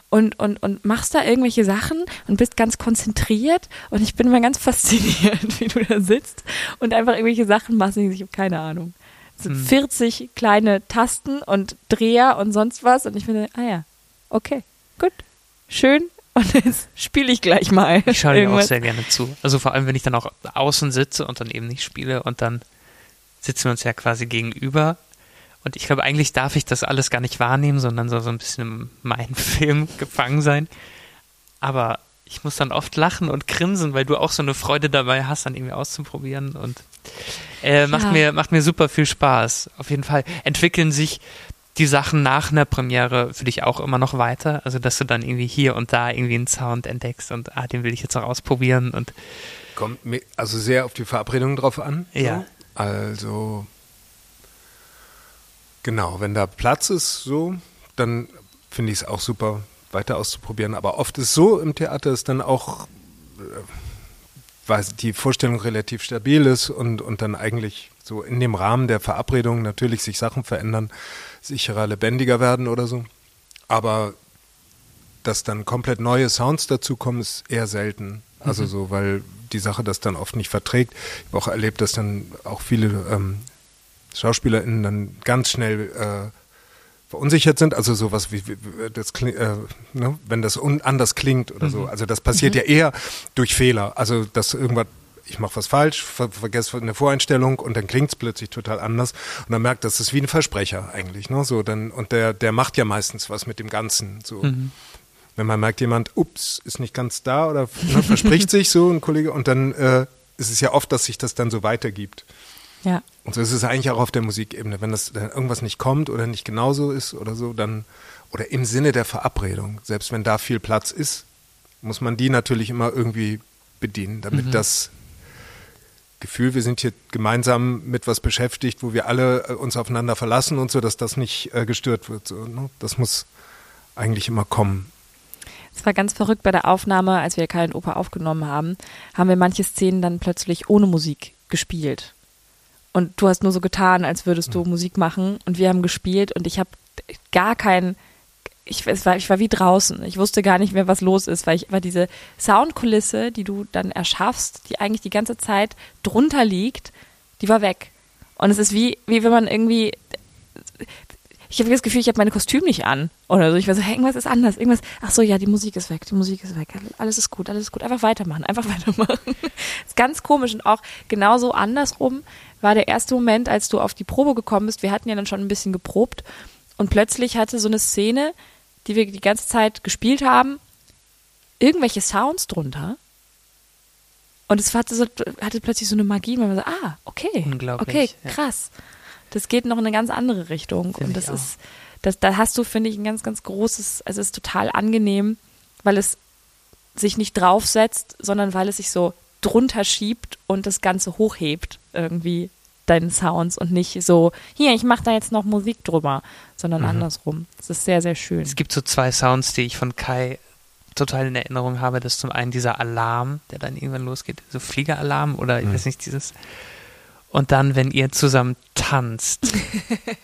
und, und, und machst da irgendwelche Sachen und bist ganz konzentriert und ich bin immer ganz fasziniert, wie du da sitzt und einfach irgendwelche Sachen machst. Ich habe keine Ahnung. So hm. 40 kleine Tasten und Dreher und sonst was und ich finde, ah ja, okay, gut, schön, und jetzt spiele ich gleich mal. Ich schaue dir auch sehr gerne zu. Also vor allem, wenn ich dann auch außen sitze und dann eben nicht spiele und dann sitzen wir uns ja quasi gegenüber. Und ich glaube, eigentlich darf ich das alles gar nicht wahrnehmen, sondern so, so ein bisschen in meinem Film gefangen sein. Aber ich muss dann oft lachen und grinsen, weil du auch so eine Freude dabei hast, dann irgendwie auszuprobieren und äh, macht ja. mir macht mir super viel Spaß. Auf jeden Fall entwickeln sich die Sachen nach einer Premiere für dich auch immer noch weiter? Also, dass du dann irgendwie hier und da irgendwie einen Sound entdeckst und ah, den will ich jetzt auch ausprobieren und. Kommt mir also sehr auf die Verabredung drauf an. Ja. So. Also, genau, wenn da Platz ist, so, dann finde ich es auch super, weiter auszuprobieren. Aber oft ist so im Theater, ist dann auch, äh, weil die Vorstellung relativ stabil ist und, und dann eigentlich so in dem Rahmen der Verabredung natürlich sich Sachen verändern, sicherer, lebendiger werden oder so. Aber dass dann komplett neue Sounds dazukommen, ist eher selten. Also mhm. so, weil die Sache das dann oft nicht verträgt. Ich habe auch erlebt, dass dann auch viele ähm, SchauspielerInnen dann ganz schnell äh, verunsichert sind, also sowas wie, wie das äh, ne, wenn das un, anders klingt oder mhm. so. Also das passiert mhm. ja eher durch Fehler. Also dass irgendwas ich mache was falsch, ver vergesse eine Voreinstellung und dann klingt es plötzlich total anders und dann merkt, das ist wie ein Versprecher eigentlich, ne? So dann und der der macht ja meistens was mit dem Ganzen. So, mhm. wenn man merkt, jemand, ups, ist nicht ganz da oder ne, verspricht sich so ein Kollege und dann äh, ist es ja oft, dass sich das dann so weitergibt. Ja. Und so ist es eigentlich auch auf der Musikebene. Wenn das wenn irgendwas nicht kommt oder nicht genauso ist oder so, dann, oder im Sinne der Verabredung, selbst wenn da viel Platz ist, muss man die natürlich immer irgendwie bedienen, damit mhm. das Gefühl, wir sind hier gemeinsam mit was beschäftigt, wo wir alle äh, uns aufeinander verlassen und so, dass das nicht äh, gestört wird. So, ne? Das muss eigentlich immer kommen. Es war ganz verrückt bei der Aufnahme, als wir keinen Oper aufgenommen haben, haben wir manche Szenen dann plötzlich ohne Musik gespielt. Und du hast nur so getan, als würdest du mhm. Musik machen und wir haben gespielt und ich habe gar keinen ich, es war, ich war wie draußen. Ich wusste gar nicht mehr, was los ist, weil ich war diese Soundkulisse, die du dann erschaffst, die eigentlich die ganze Zeit drunter liegt, die war weg. Und es ist wie, wie wenn man irgendwie, ich habe das Gefühl, ich habe meine Kostüm nicht an oder so. Ich war so, hey, irgendwas ist anders, irgendwas. Ach so, ja, die Musik ist weg, die Musik ist weg, alles ist gut, alles ist gut. Einfach weitermachen, einfach weitermachen. ist ganz komisch und auch genauso andersrum war der erste Moment, als du auf die Probe gekommen bist. Wir hatten ja dann schon ein bisschen geprobt und plötzlich hatte so eine Szene, die wir die ganze Zeit gespielt haben, irgendwelche Sounds drunter. Und es hatte, so, hatte plötzlich so eine Magie, man so, ah, okay, okay, krass. Ja. Das geht noch in eine ganz andere Richtung. Find und das ist, das, da hast du, finde ich, ein ganz, ganz großes, also es ist total angenehm, weil es sich nicht draufsetzt, sondern weil es sich so drunter schiebt und das Ganze hochhebt irgendwie deinen Sounds und nicht so, hier, ich mache da jetzt noch Musik drüber, sondern mhm. andersrum. Es ist sehr, sehr schön. Es gibt so zwei Sounds, die ich von Kai total in Erinnerung habe. Das ist zum einen dieser Alarm, der dann irgendwann losgeht, so Fliegeralarm oder ich mhm. weiß nicht, dieses. Und dann, wenn ihr zusammen tanzt.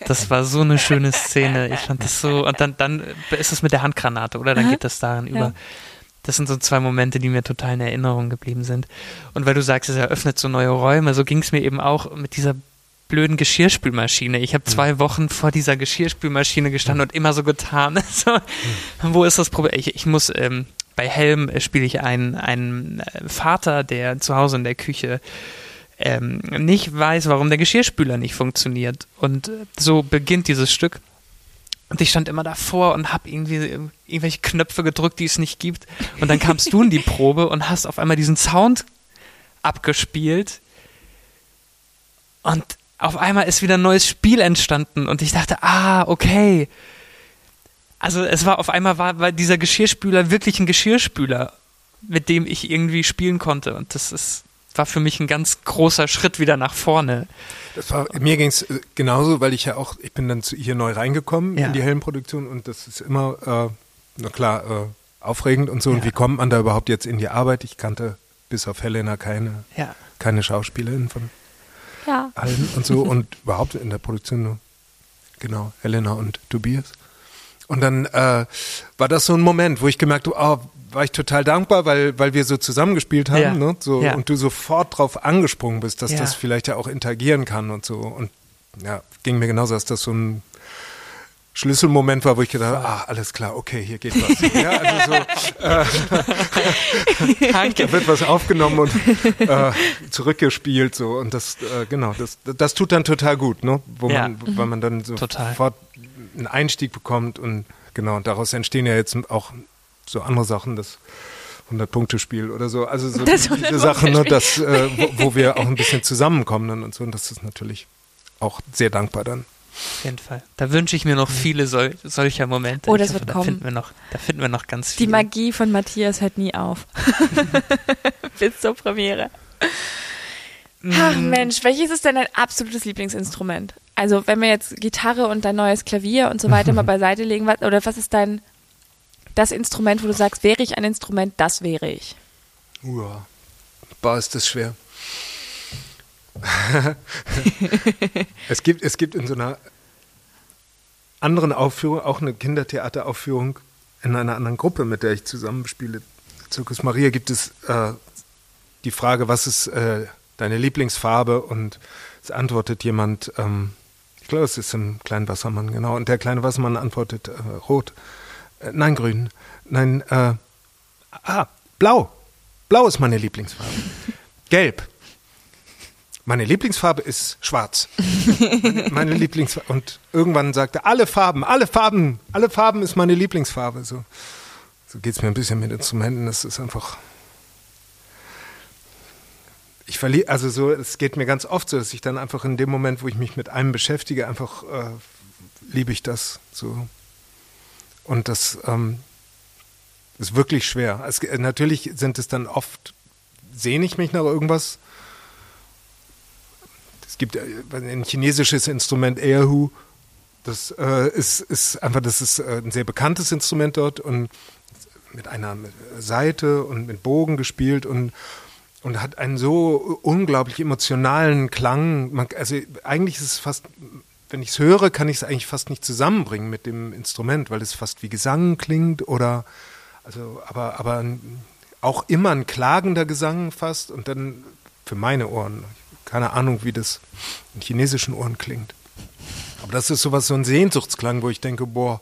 Das war so eine schöne Szene. Ich fand das so. Und dann, dann ist es mit der Handgranate, oder? Dann geht das darin über. Ja. Das sind so zwei Momente, die mir total in Erinnerung geblieben sind. Und weil du sagst, es eröffnet so neue Räume, so ging es mir eben auch mit dieser blöden Geschirrspülmaschine. Ich habe hm. zwei Wochen vor dieser Geschirrspülmaschine gestanden und immer so getan. so, wo ist das Problem? Ich, ich muss, ähm, bei Helm spiele ich einen, einen äh, Vater, der zu Hause in der Küche ähm, nicht weiß, warum der Geschirrspüler nicht funktioniert. Und so beginnt dieses Stück. Und ich stand immer davor und habe irgendwie irgendwelche Knöpfe gedrückt, die es nicht gibt. Und dann kamst du in die Probe und hast auf einmal diesen Sound abgespielt. Und auf einmal ist wieder ein neues Spiel entstanden. Und ich dachte, ah, okay. Also es war auf einmal war, war dieser Geschirrspüler wirklich ein Geschirrspüler, mit dem ich irgendwie spielen konnte. Und das ist war für mich ein ganz großer Schritt wieder nach vorne. War, mir ging es äh, genauso, weil ich ja auch, ich bin dann hier neu reingekommen ja. in die Helmproduktion und das ist immer, äh, na klar, äh, aufregend und so. Ja. Und wie kommt man da überhaupt jetzt in die Arbeit? Ich kannte bis auf Helena keine, ja. keine Schauspielerin von ja. allen und so und überhaupt in der Produktion nur, genau, Helena und Tobias. Und dann äh, war das so ein Moment, wo ich gemerkt habe, oh, war ich total dankbar, weil, weil wir so zusammengespielt haben, ja. ne? So, ja. und du sofort drauf angesprungen bist, dass ja. das vielleicht ja auch interagieren kann und so. Und ja, ging mir genauso, dass das so ein Schlüsselmoment war, wo ich gedacht habe, ah, alles klar, okay, hier geht was. ja, also so, äh, da wird was aufgenommen und äh, zurückgespielt so und das, äh, genau, das, das tut dann total gut, ne? Wo ja. man, weil man dann so sofort einen Einstieg bekommt und genau, und daraus entstehen ja jetzt auch so andere Sachen, das 100-Punkte-Spiel oder so. Also so das diese Sachen, ne, dass, äh, wo, wo, wir auch ein bisschen zusammenkommen dann und so. Und das ist natürlich auch sehr dankbar dann. Auf jeden Fall. Da wünsche ich mir noch viele sol solcher Momente. Oh, das ich wird hoffe, kommen. Da finden, wir noch, da finden wir noch ganz viel. Die Magie von Matthias hört nie auf. Bis zur Premiere. Ach mm. Mensch, welches ist denn dein absolutes Lieblingsinstrument? Also wenn wir jetzt Gitarre und dein neues Klavier und so weiter mal beiseite legen, was, oder was ist dein das Instrument, wo du sagst, wäre ich ein Instrument, das wäre ich? Uah, boah, ist das schwer. es, gibt, es gibt in so einer anderen Aufführung, auch eine Kindertheateraufführung in einer anderen Gruppe, mit der ich zusammenspiele, Zirkus Maria, gibt es äh, die Frage, was ist äh, deine Lieblingsfarbe? Und es antwortet jemand, ähm, Ich glaube, es ist im kleinen Wassermann, genau. Und der kleine Wassermann antwortet äh, rot. Äh, nein, grün. Nein, äh, ah, blau. Blau ist meine Lieblingsfarbe. Gelb. Meine Lieblingsfarbe ist schwarz. Meine, meine Lieblingsfarbe. Und irgendwann sagte, alle Farben, alle Farben, alle Farben ist meine Lieblingsfarbe. So, so geht es mir ein bisschen mit Instrumenten. Das ist einfach. Ich verliere, also so, es geht mir ganz oft so, dass ich dann einfach in dem Moment, wo ich mich mit einem beschäftige, einfach äh, liebe ich das. So. Und das ähm, ist wirklich schwer. Es, natürlich sind es dann oft, sehne ich mich nach irgendwas es gibt ein chinesisches Instrument, Erhu. Das äh, ist, ist einfach, das ist äh, ein sehr bekanntes Instrument dort und mit einer Seite und mit Bogen gespielt und, und hat einen so unglaublich emotionalen Klang. Man, also eigentlich ist es fast, wenn ich es höre, kann ich es eigentlich fast nicht zusammenbringen mit dem Instrument, weil es fast wie Gesang klingt oder also aber aber auch immer ein klagender Gesang fast und dann für meine Ohren keine Ahnung, wie das in chinesischen Ohren klingt. Aber das ist sowas, so ein Sehnsuchtsklang, wo ich denke, boah,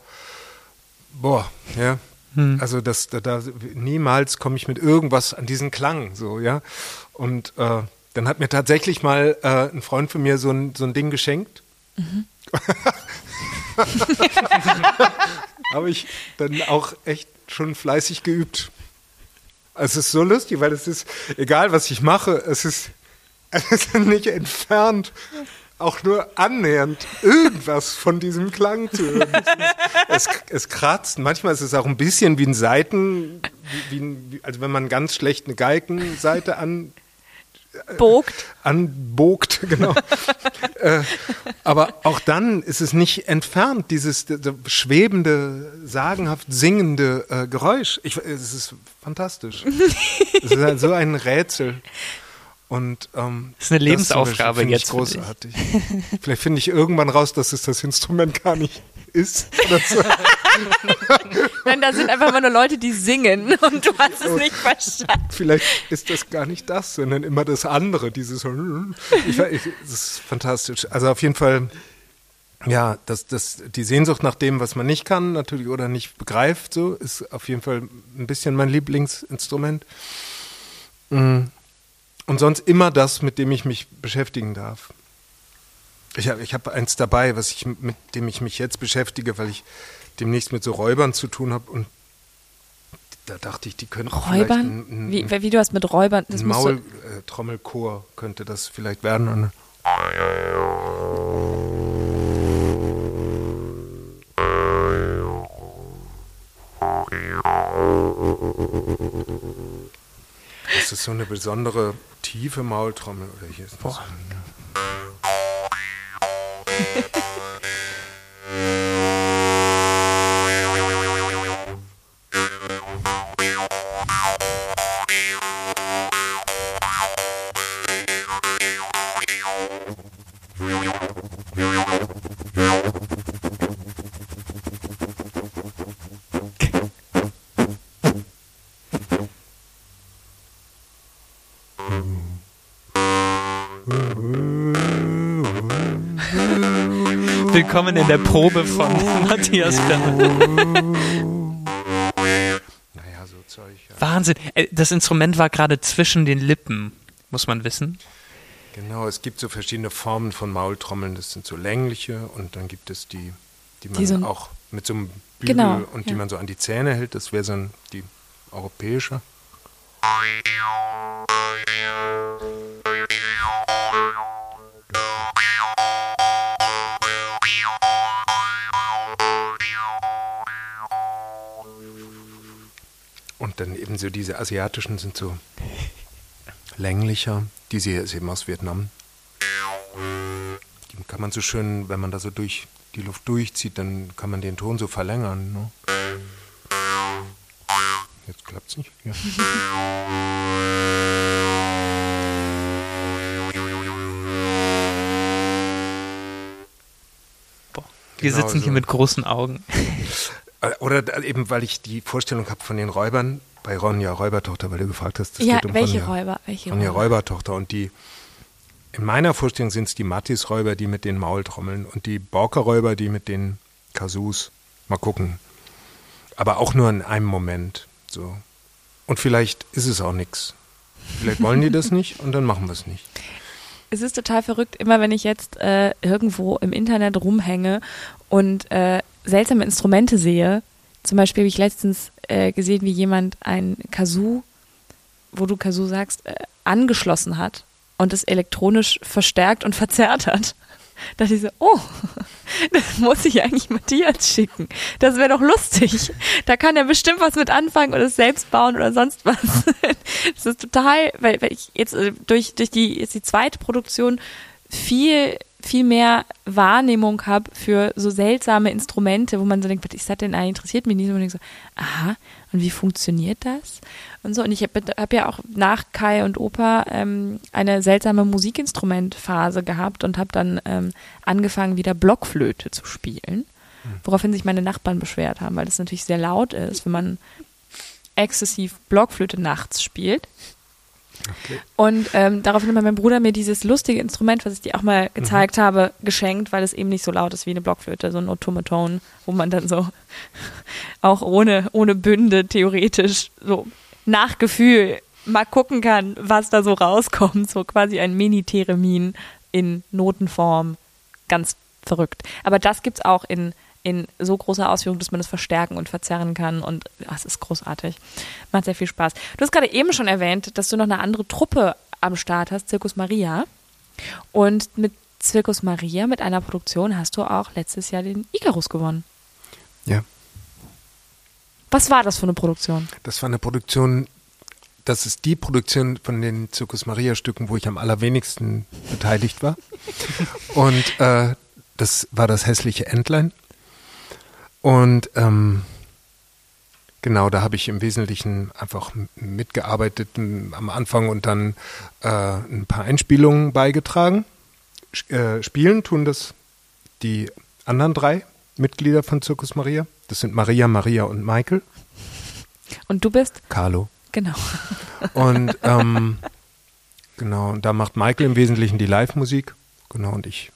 boah, ja. Hm. Also das, da, da niemals komme ich mit irgendwas an diesen Klang, so, ja. Und äh, dann hat mir tatsächlich mal äh, ein Freund von mir so ein, so ein Ding geschenkt. Mhm. Habe ich dann auch echt schon fleißig geübt. Es ist so lustig, weil es ist, egal was ich mache, es ist es ist nicht entfernt, auch nur annähernd irgendwas von diesem Klang zu hören. Es, es, es, kratzt. Manchmal ist es auch ein bisschen wie ein Seiten, wie, wie, also wenn man ganz schlecht eine Geigenseite an bogt. Anbogt, genau. äh, aber auch dann ist es nicht entfernt, dieses schwebende, sagenhaft singende äh, Geräusch. Ich, es ist fantastisch. es ist halt so ein Rätsel. Und, ähm, das ist eine Lebensaufgabe das jetzt. großartig. Vielleicht finde ich irgendwann raus, dass es das Instrument gar nicht ist. So. Nein, da sind einfach immer nur Leute, die singen und du hast es nicht verstanden. Vielleicht ist das gar nicht das, sondern immer das andere, dieses. Ich, ich, das ist fantastisch. Also auf jeden Fall, ja, das, das, die Sehnsucht nach dem, was man nicht kann, natürlich oder nicht begreift, so ist auf jeden Fall ein bisschen mein Lieblingsinstrument. Mhm. Und sonst immer das, mit dem ich mich beschäftigen darf. Ich habe ich hab eins dabei, was ich, mit dem ich mich jetzt beschäftige, weil ich demnächst mit so Räubern zu tun habe und da dachte ich, die könnten Räubern? Ein, ein, wie, wie, du hast mit Räubern? Das ein Maultrommelchor äh, könnte das vielleicht werden. Und, das ist so eine besondere tiefe Maultrommel oder hier ist das. Willkommen in der Probe von Matthias Berner. Naja, so Zeug. Ja. Wahnsinn. Äh, das Instrument war gerade zwischen den Lippen, muss man wissen. Genau, es gibt so verschiedene Formen von Maultrommeln. Das sind so längliche und dann gibt es die, die man die so auch mit so einem Bügel genau, und die ja. man so an die Zähne hält. Das wäre so die europäische. Und dann eben so diese asiatischen sind so länglicher. Diese hier ist eben aus Vietnam. Die kann man so schön, wenn man da so durch die Luft durchzieht, dann kann man den Ton so verlängern. Ne? Jetzt klappt es nicht. Ja. Boah, wir genau sitzen so. hier mit großen Augen. Äh, oder eben, weil ich die Vorstellung habe von den Räubern bei Ronja Räubertochter, weil du gefragt hast. Das ja, geht um welche Ronja, Räuber? Welche Ronja Räubertochter und die in meiner Vorstellung sind es die Mattis-Räuber, die mit den Maultrommeln und die Borker-Räuber, die mit den Kasus. Mal gucken. Aber auch nur in einem Moment. So. Und vielleicht ist es auch nichts. Vielleicht wollen die das nicht und dann machen wir es nicht. Es ist total verrückt, immer wenn ich jetzt äh, irgendwo im Internet rumhänge und äh, seltsame Instrumente sehe. Zum Beispiel habe ich letztens äh, gesehen, wie jemand ein Kazoo, wo du Kazoo sagst, äh, angeschlossen hat und es elektronisch verstärkt und verzerrt hat. Da dachte ich so, oh, das muss ich eigentlich Matthias schicken. Das wäre doch lustig. Da kann er bestimmt was mit anfangen oder es selbst bauen oder sonst was. Das ist total, weil, weil ich jetzt äh, durch, durch die, jetzt die zweite Produktion viel viel mehr Wahrnehmung habe für so seltsame Instrumente, wo man so denkt, was ist das denn eigentlich, interessiert mich nicht. Und ich so, aha, und wie funktioniert das? Und so. Und ich habe hab ja auch nach Kai und Opa ähm, eine seltsame Musikinstrumentphase gehabt und habe dann ähm, angefangen, wieder Blockflöte zu spielen. Hm. Woraufhin sich meine Nachbarn beschwert haben, weil das natürlich sehr laut ist, wenn man exzessiv Blockflöte nachts spielt. Okay. Und ähm, daraufhin hat mein Bruder mir dieses lustige Instrument, was ich dir auch mal gezeigt mhm. habe, geschenkt, weil es eben nicht so laut ist wie eine Blockflöte, so ein Automaton, wo man dann so auch ohne, ohne Bünde theoretisch so nach Gefühl mal gucken kann, was da so rauskommt. So quasi ein Mini-Theremin in Notenform. Ganz verrückt. Aber das gibt es auch in in so großer Ausführung, dass man es verstärken und verzerren kann. Und es ist großartig. Macht sehr viel Spaß. Du hast gerade eben schon erwähnt, dass du noch eine andere Truppe am Start hast, Zirkus Maria. Und mit Zirkus Maria, mit einer Produktion, hast du auch letztes Jahr den Icarus gewonnen. Ja. Was war das für eine Produktion? Das war eine Produktion, das ist die Produktion von den Zirkus Maria Stücken, wo ich am allerwenigsten beteiligt war. Und äh, das war das hässliche Entlein. Und ähm, genau, da habe ich im Wesentlichen einfach mitgearbeitet am Anfang und dann äh, ein paar Einspielungen beigetragen. Äh, spielen tun das die anderen drei Mitglieder von Zirkus Maria. Das sind Maria, Maria und Michael. Und du bist? Carlo. Genau. Und ähm, genau, und da macht Michael im Wesentlichen die Live-Musik. Genau, und ich,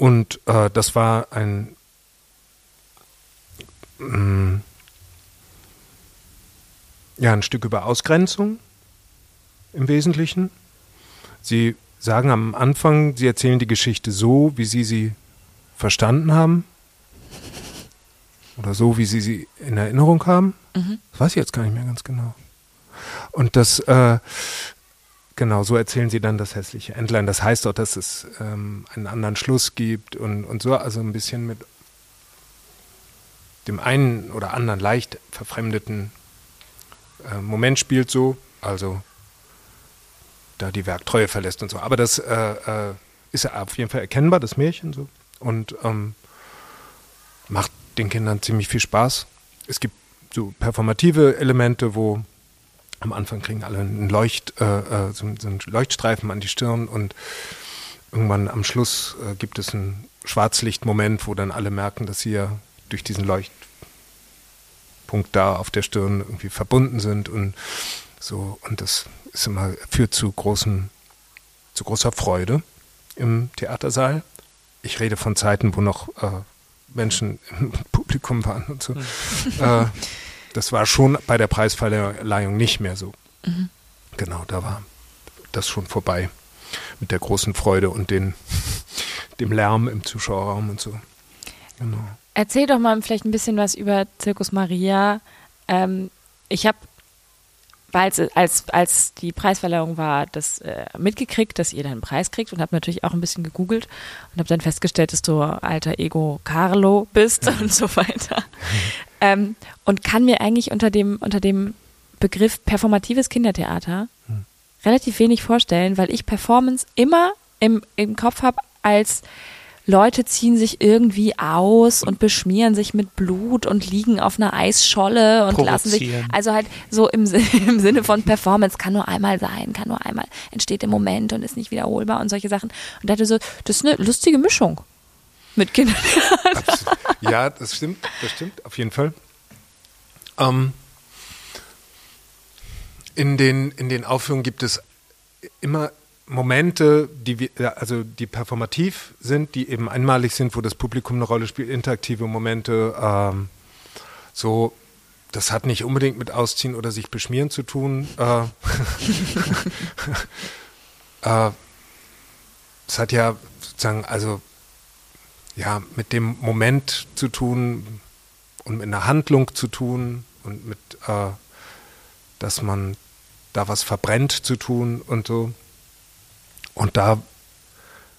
und äh, das war ein mm, ja, ein Stück über Ausgrenzung im Wesentlichen. Sie sagen am Anfang, sie erzählen die Geschichte so, wie sie sie verstanden haben. Oder so, wie sie sie in Erinnerung haben. Mhm. Das weiß ich jetzt gar nicht mehr ganz genau. Und das, äh, Genau, so erzählen sie dann das hässliche Entlein. Das heißt auch, dass es ähm, einen anderen Schluss gibt und, und so, also ein bisschen mit dem einen oder anderen leicht verfremdeten äh, Moment spielt so, also da die Werktreue verlässt und so. Aber das äh, äh, ist ja auf jeden Fall erkennbar, das Märchen so. Und ähm, macht den Kindern ziemlich viel Spaß. Es gibt so performative Elemente, wo am Anfang kriegen alle einen Leucht, äh, äh, so, so, einen Leuchtstreifen an die Stirn und irgendwann am Schluss äh, gibt es einen Schwarzlichtmoment, wo dann alle merken, dass sie ja durch diesen Leuchtpunkt da auf der Stirn irgendwie verbunden sind und so und das ist immer führt zu großen zu großer Freude im Theatersaal. Ich rede von Zeiten, wo noch äh, Menschen im Publikum waren und so. Mhm. Äh, das war schon bei der Preisverleihung nicht mehr so. Mhm. Genau, da war das schon vorbei mit der großen Freude und den, dem Lärm im Zuschauerraum und so. Genau. Erzähl doch mal vielleicht ein bisschen was über Zirkus Maria. Ähm, ich habe als, als, als die Preisverleihung war, das äh, mitgekriegt, dass ihr dann einen Preis kriegt und habe natürlich auch ein bisschen gegoogelt und habe dann festgestellt, dass du alter Ego Carlo bist und so weiter. Ähm, und kann mir eigentlich unter dem, unter dem Begriff performatives Kindertheater hm. relativ wenig vorstellen, weil ich Performance immer im, im Kopf habe als Leute ziehen sich irgendwie aus und beschmieren sich mit Blut und liegen auf einer Eisscholle und lassen sich, also halt so im, im Sinne von Performance kann nur einmal sein, kann nur einmal, entsteht im Moment und ist nicht wiederholbar und solche Sachen. Und dachte so, das ist eine lustige Mischung mit Kindern. ja, das stimmt, das stimmt, auf jeden Fall. Ähm, in, den, in den Aufführungen gibt es immer Momente, die wir, also die performativ sind, die eben einmalig sind, wo das Publikum eine Rolle spielt, interaktive Momente, ähm, so, das hat nicht unbedingt mit Ausziehen oder sich beschmieren zu tun. Äh, äh, es hat ja sozusagen, also ja, mit dem Moment zu tun und mit einer Handlung zu tun und mit, äh, dass man da was verbrennt zu tun und so. Und da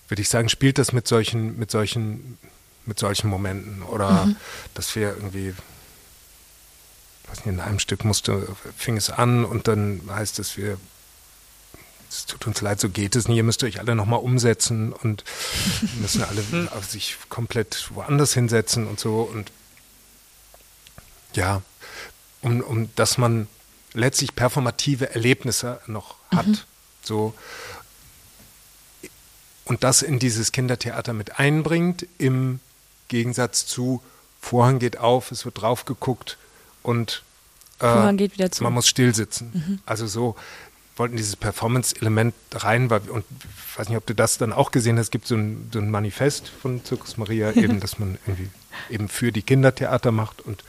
würde ich sagen, spielt das mit solchen, mit solchen, mit solchen Momenten. Oder mhm. dass wir irgendwie, weiß nicht, in einem Stück musste, fing es an und dann heißt es, wir es tut uns leid, so geht es nicht, ihr müsst euch alle nochmal umsetzen und müssen alle sich komplett woanders hinsetzen und so und ja, um, um dass man letztlich performative Erlebnisse noch hat. Mhm. So und das in dieses Kindertheater mit einbringt, im Gegensatz zu Vorhang geht auf, es wird drauf geguckt und äh, Vorhang geht wieder zu. man muss still sitzen. Mhm. Also so wollten dieses Performance-Element rein, weil, und ich weiß nicht, ob du das dann auch gesehen hast, es gibt so ein, so ein Manifest von Zirkus Maria, eben, dass man irgendwie eben für die Kindertheater macht und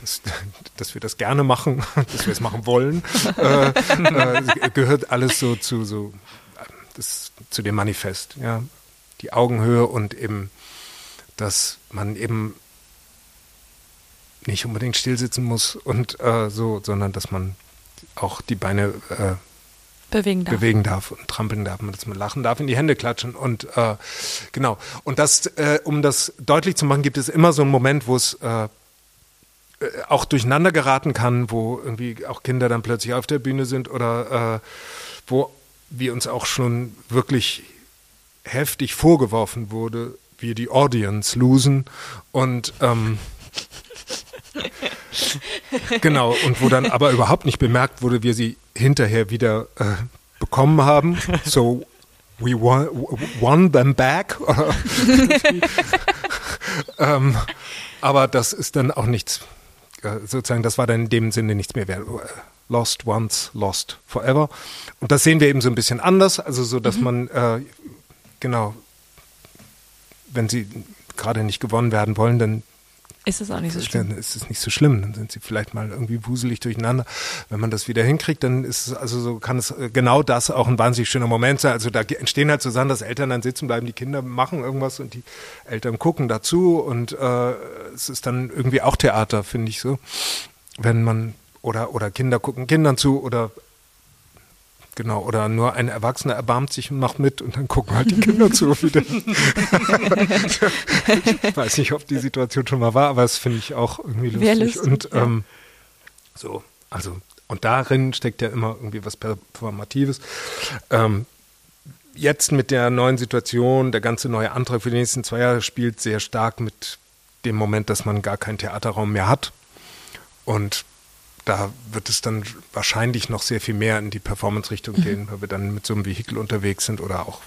das, dass wir das gerne machen, dass wir es machen wollen, äh, äh, gehört alles so zu so das, zu dem Manifest, ja. Die Augenhöhe und eben, dass man eben nicht unbedingt stillsitzen muss und äh, so, sondern dass man auch die Beine äh, bewegen darf. bewegen darf und trampeln darf, dass man lachen darf, in die Hände klatschen und äh, genau. Und das, äh, um das deutlich zu machen, gibt es immer so einen Moment, wo es äh, äh, auch durcheinander geraten kann, wo irgendwie auch Kinder dann plötzlich auf der Bühne sind oder wo wie uns auch schon wirklich heftig vorgeworfen wurde, wir die Audience losen und ähm, genau und wo dann aber überhaupt nicht bemerkt wurde, wir sie hinterher wieder äh, bekommen haben. So we won, won them back. ähm, aber das ist dann auch nichts, äh, sozusagen, das war dann in dem Sinne nichts mehr wert lost once, lost forever. Und das sehen wir eben so ein bisschen anders, also so, dass mhm. man, äh, genau, wenn sie gerade nicht gewonnen werden wollen, dann ist es auch nicht so schlimm. Dann ist es nicht so schlimm. Dann sind sie vielleicht mal irgendwie wuselig durcheinander. Wenn man das wieder hinkriegt, dann ist es, also so kann es äh, genau das auch ein wahnsinnig schöner Moment sein. Also da entstehen halt so Sachen, dass Eltern dann sitzen bleiben, die Kinder machen irgendwas und die Eltern gucken dazu und äh, es ist dann irgendwie auch Theater, finde ich so. Wenn man oder, oder Kinder gucken Kindern zu oder Genau, oder nur ein Erwachsener erbarmt sich und macht mit und dann gucken halt die Kinder zu. ich weiß nicht, ob die Situation schon mal war, aber das finde ich auch irgendwie lustig. lustig und ja. ähm, so, also, und darin steckt ja immer irgendwie was Performatives. Ähm, jetzt mit der neuen Situation, der ganze neue Antrag für die nächsten zwei Jahre spielt sehr stark mit dem Moment, dass man gar keinen Theaterraum mehr hat. Und da wird es dann wahrscheinlich noch sehr viel mehr in die Performance-Richtung mhm. gehen, weil wir dann mit so einem Vehikel unterwegs sind oder auch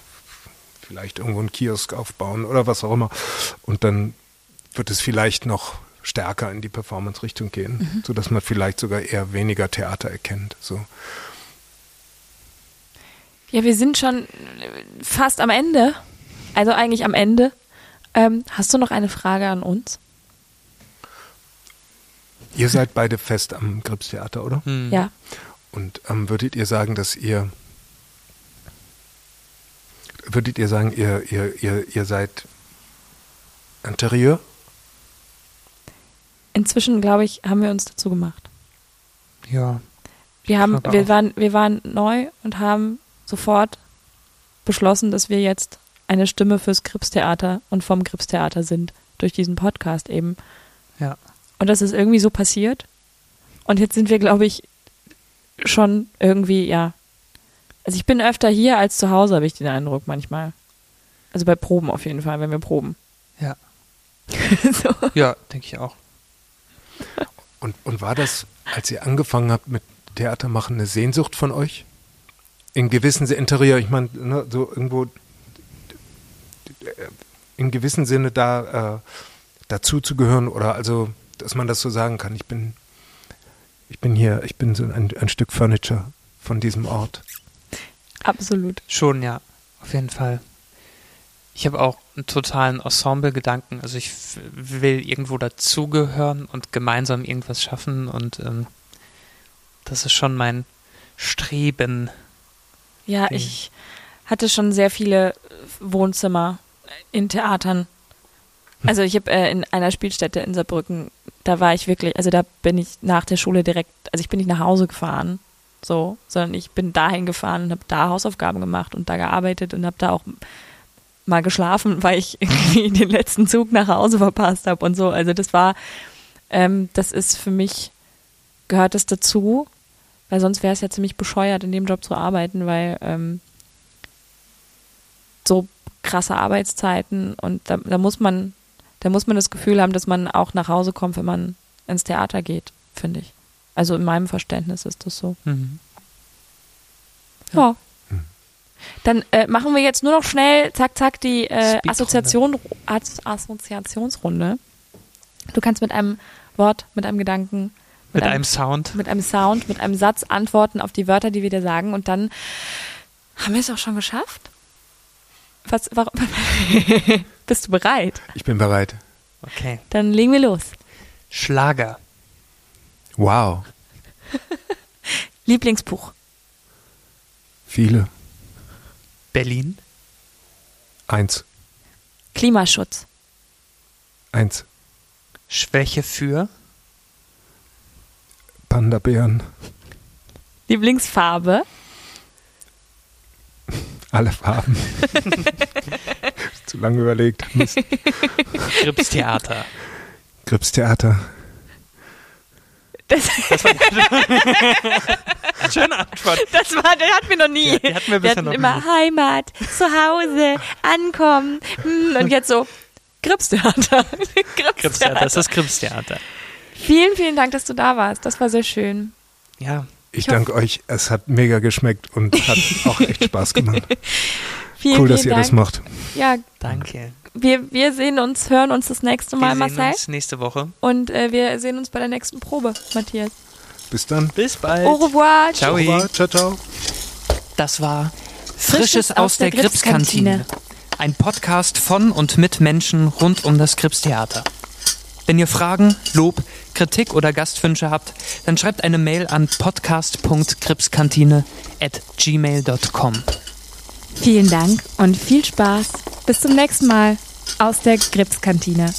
vielleicht irgendwo einen Kiosk aufbauen oder was auch immer. Und dann wird es vielleicht noch stärker in die Performance-Richtung gehen, mhm. sodass man vielleicht sogar eher weniger Theater erkennt. So. Ja, wir sind schon fast am Ende. Also eigentlich am Ende. Ähm, hast du noch eine Frage an uns? Ihr seid beide fest am Gripstheater, oder? Hm. Ja. Und ähm, würdet ihr sagen, dass ihr würdet ihr sagen, ihr, ihr, ihr, ihr seid Interieur? Inzwischen, glaube ich, haben wir uns dazu gemacht. Ja. Wir haben, wir waren, wir waren neu und haben sofort beschlossen, dass wir jetzt eine Stimme fürs Gripstheater und vom Gripstheater sind. Durch diesen Podcast eben. Ja. Und das ist irgendwie so passiert. Und jetzt sind wir, glaube ich, schon irgendwie, ja. Also ich bin öfter hier als zu Hause, habe ich den Eindruck manchmal. Also bei Proben auf jeden Fall, wenn wir proben. Ja. so. Ja, denke ich auch. Und, und war das, als ihr angefangen habt mit Theater machen, eine Sehnsucht von euch? In gewissen Interieur, ich meine, ne, so irgendwo in gewissem Sinne da äh, dazu zu gehören oder also dass man das so sagen kann. Ich bin, ich bin hier, ich bin so ein, ein Stück Furniture von diesem Ort. Absolut. Schon, ja. Auf jeden Fall. Ich habe auch einen totalen Ensemble-Gedanken. Also ich will irgendwo dazugehören und gemeinsam irgendwas schaffen und ähm, das ist schon mein Streben. Ja, Ding. ich hatte schon sehr viele Wohnzimmer in Theatern. Also ich habe äh, in einer Spielstätte in Saarbrücken, da war ich wirklich, also da bin ich nach der Schule direkt, also ich bin nicht nach Hause gefahren, so, sondern ich bin dahin gefahren und habe da Hausaufgaben gemacht und da gearbeitet und habe da auch mal geschlafen, weil ich irgendwie den letzten Zug nach Hause verpasst habe und so. Also das war, ähm, das ist für mich, gehört das dazu, weil sonst wäre es ja ziemlich bescheuert, in dem Job zu arbeiten, weil ähm, so krasse Arbeitszeiten und da, da muss man, da muss man das Gefühl haben, dass man auch nach Hause kommt, wenn man ins Theater geht, finde ich. Also in meinem Verständnis ist das so. Mhm. Ja. ja. Dann äh, machen wir jetzt nur noch schnell, zack, zack, die äh, Assoziation, As Assoziationsrunde. Du kannst mit einem Wort, mit einem Gedanken, mit, mit einem, einem, Sound, mit einem Sound, mit einem Satz antworten auf die Wörter, die wir dir sagen. Und dann haben wir es auch schon geschafft. Was, warum? Bist du bereit? Ich bin bereit. Okay. Dann legen wir los. Schlager. Wow. Lieblingsbuch. Viele. Berlin? Eins. Klimaschutz. Eins. Schwäche für? Panda-Bären. Lieblingsfarbe? Alle Farben. Zu lange überlegt. Gripstheater. Gripstheater. Das, das war Schöne Antwort. Das war, der hatten wir noch nie. Ja, die hatten wir, bisher wir hatten immer nie. Heimat, Zuhause, Ankommen. Hm, und jetzt so Gripstheater. Gripstheater. Das ist Gripstheater. Vielen, vielen Dank, dass du da warst. Das war sehr schön. Ja. Ich, ich danke euch. Es hat mega geschmeckt und hat auch echt Spaß gemacht. Vielen, cool, dass vielen ihr Dank. das macht. Ja. Danke. Wir, wir sehen uns, hören uns das nächste Mal, wir Marcel. Wir sehen uns nächste Woche. Und äh, wir sehen uns bei der nächsten Probe, Matthias. Bis dann. Bis bald. Au revoir. Ciao. Au revoir. Ciao, ciao. Das war Frisches, Frisches aus, der, der Gripskantine. Ein Podcast von und mit Menschen rund um das Gripstheater. Wenn ihr Fragen, Lob, Kritik oder Gastwünsche habt, dann schreibt eine Mail an podcast.gripskantine at gmail.com. Vielen Dank und viel Spaß. Bis zum nächsten Mal aus der Gripskantine.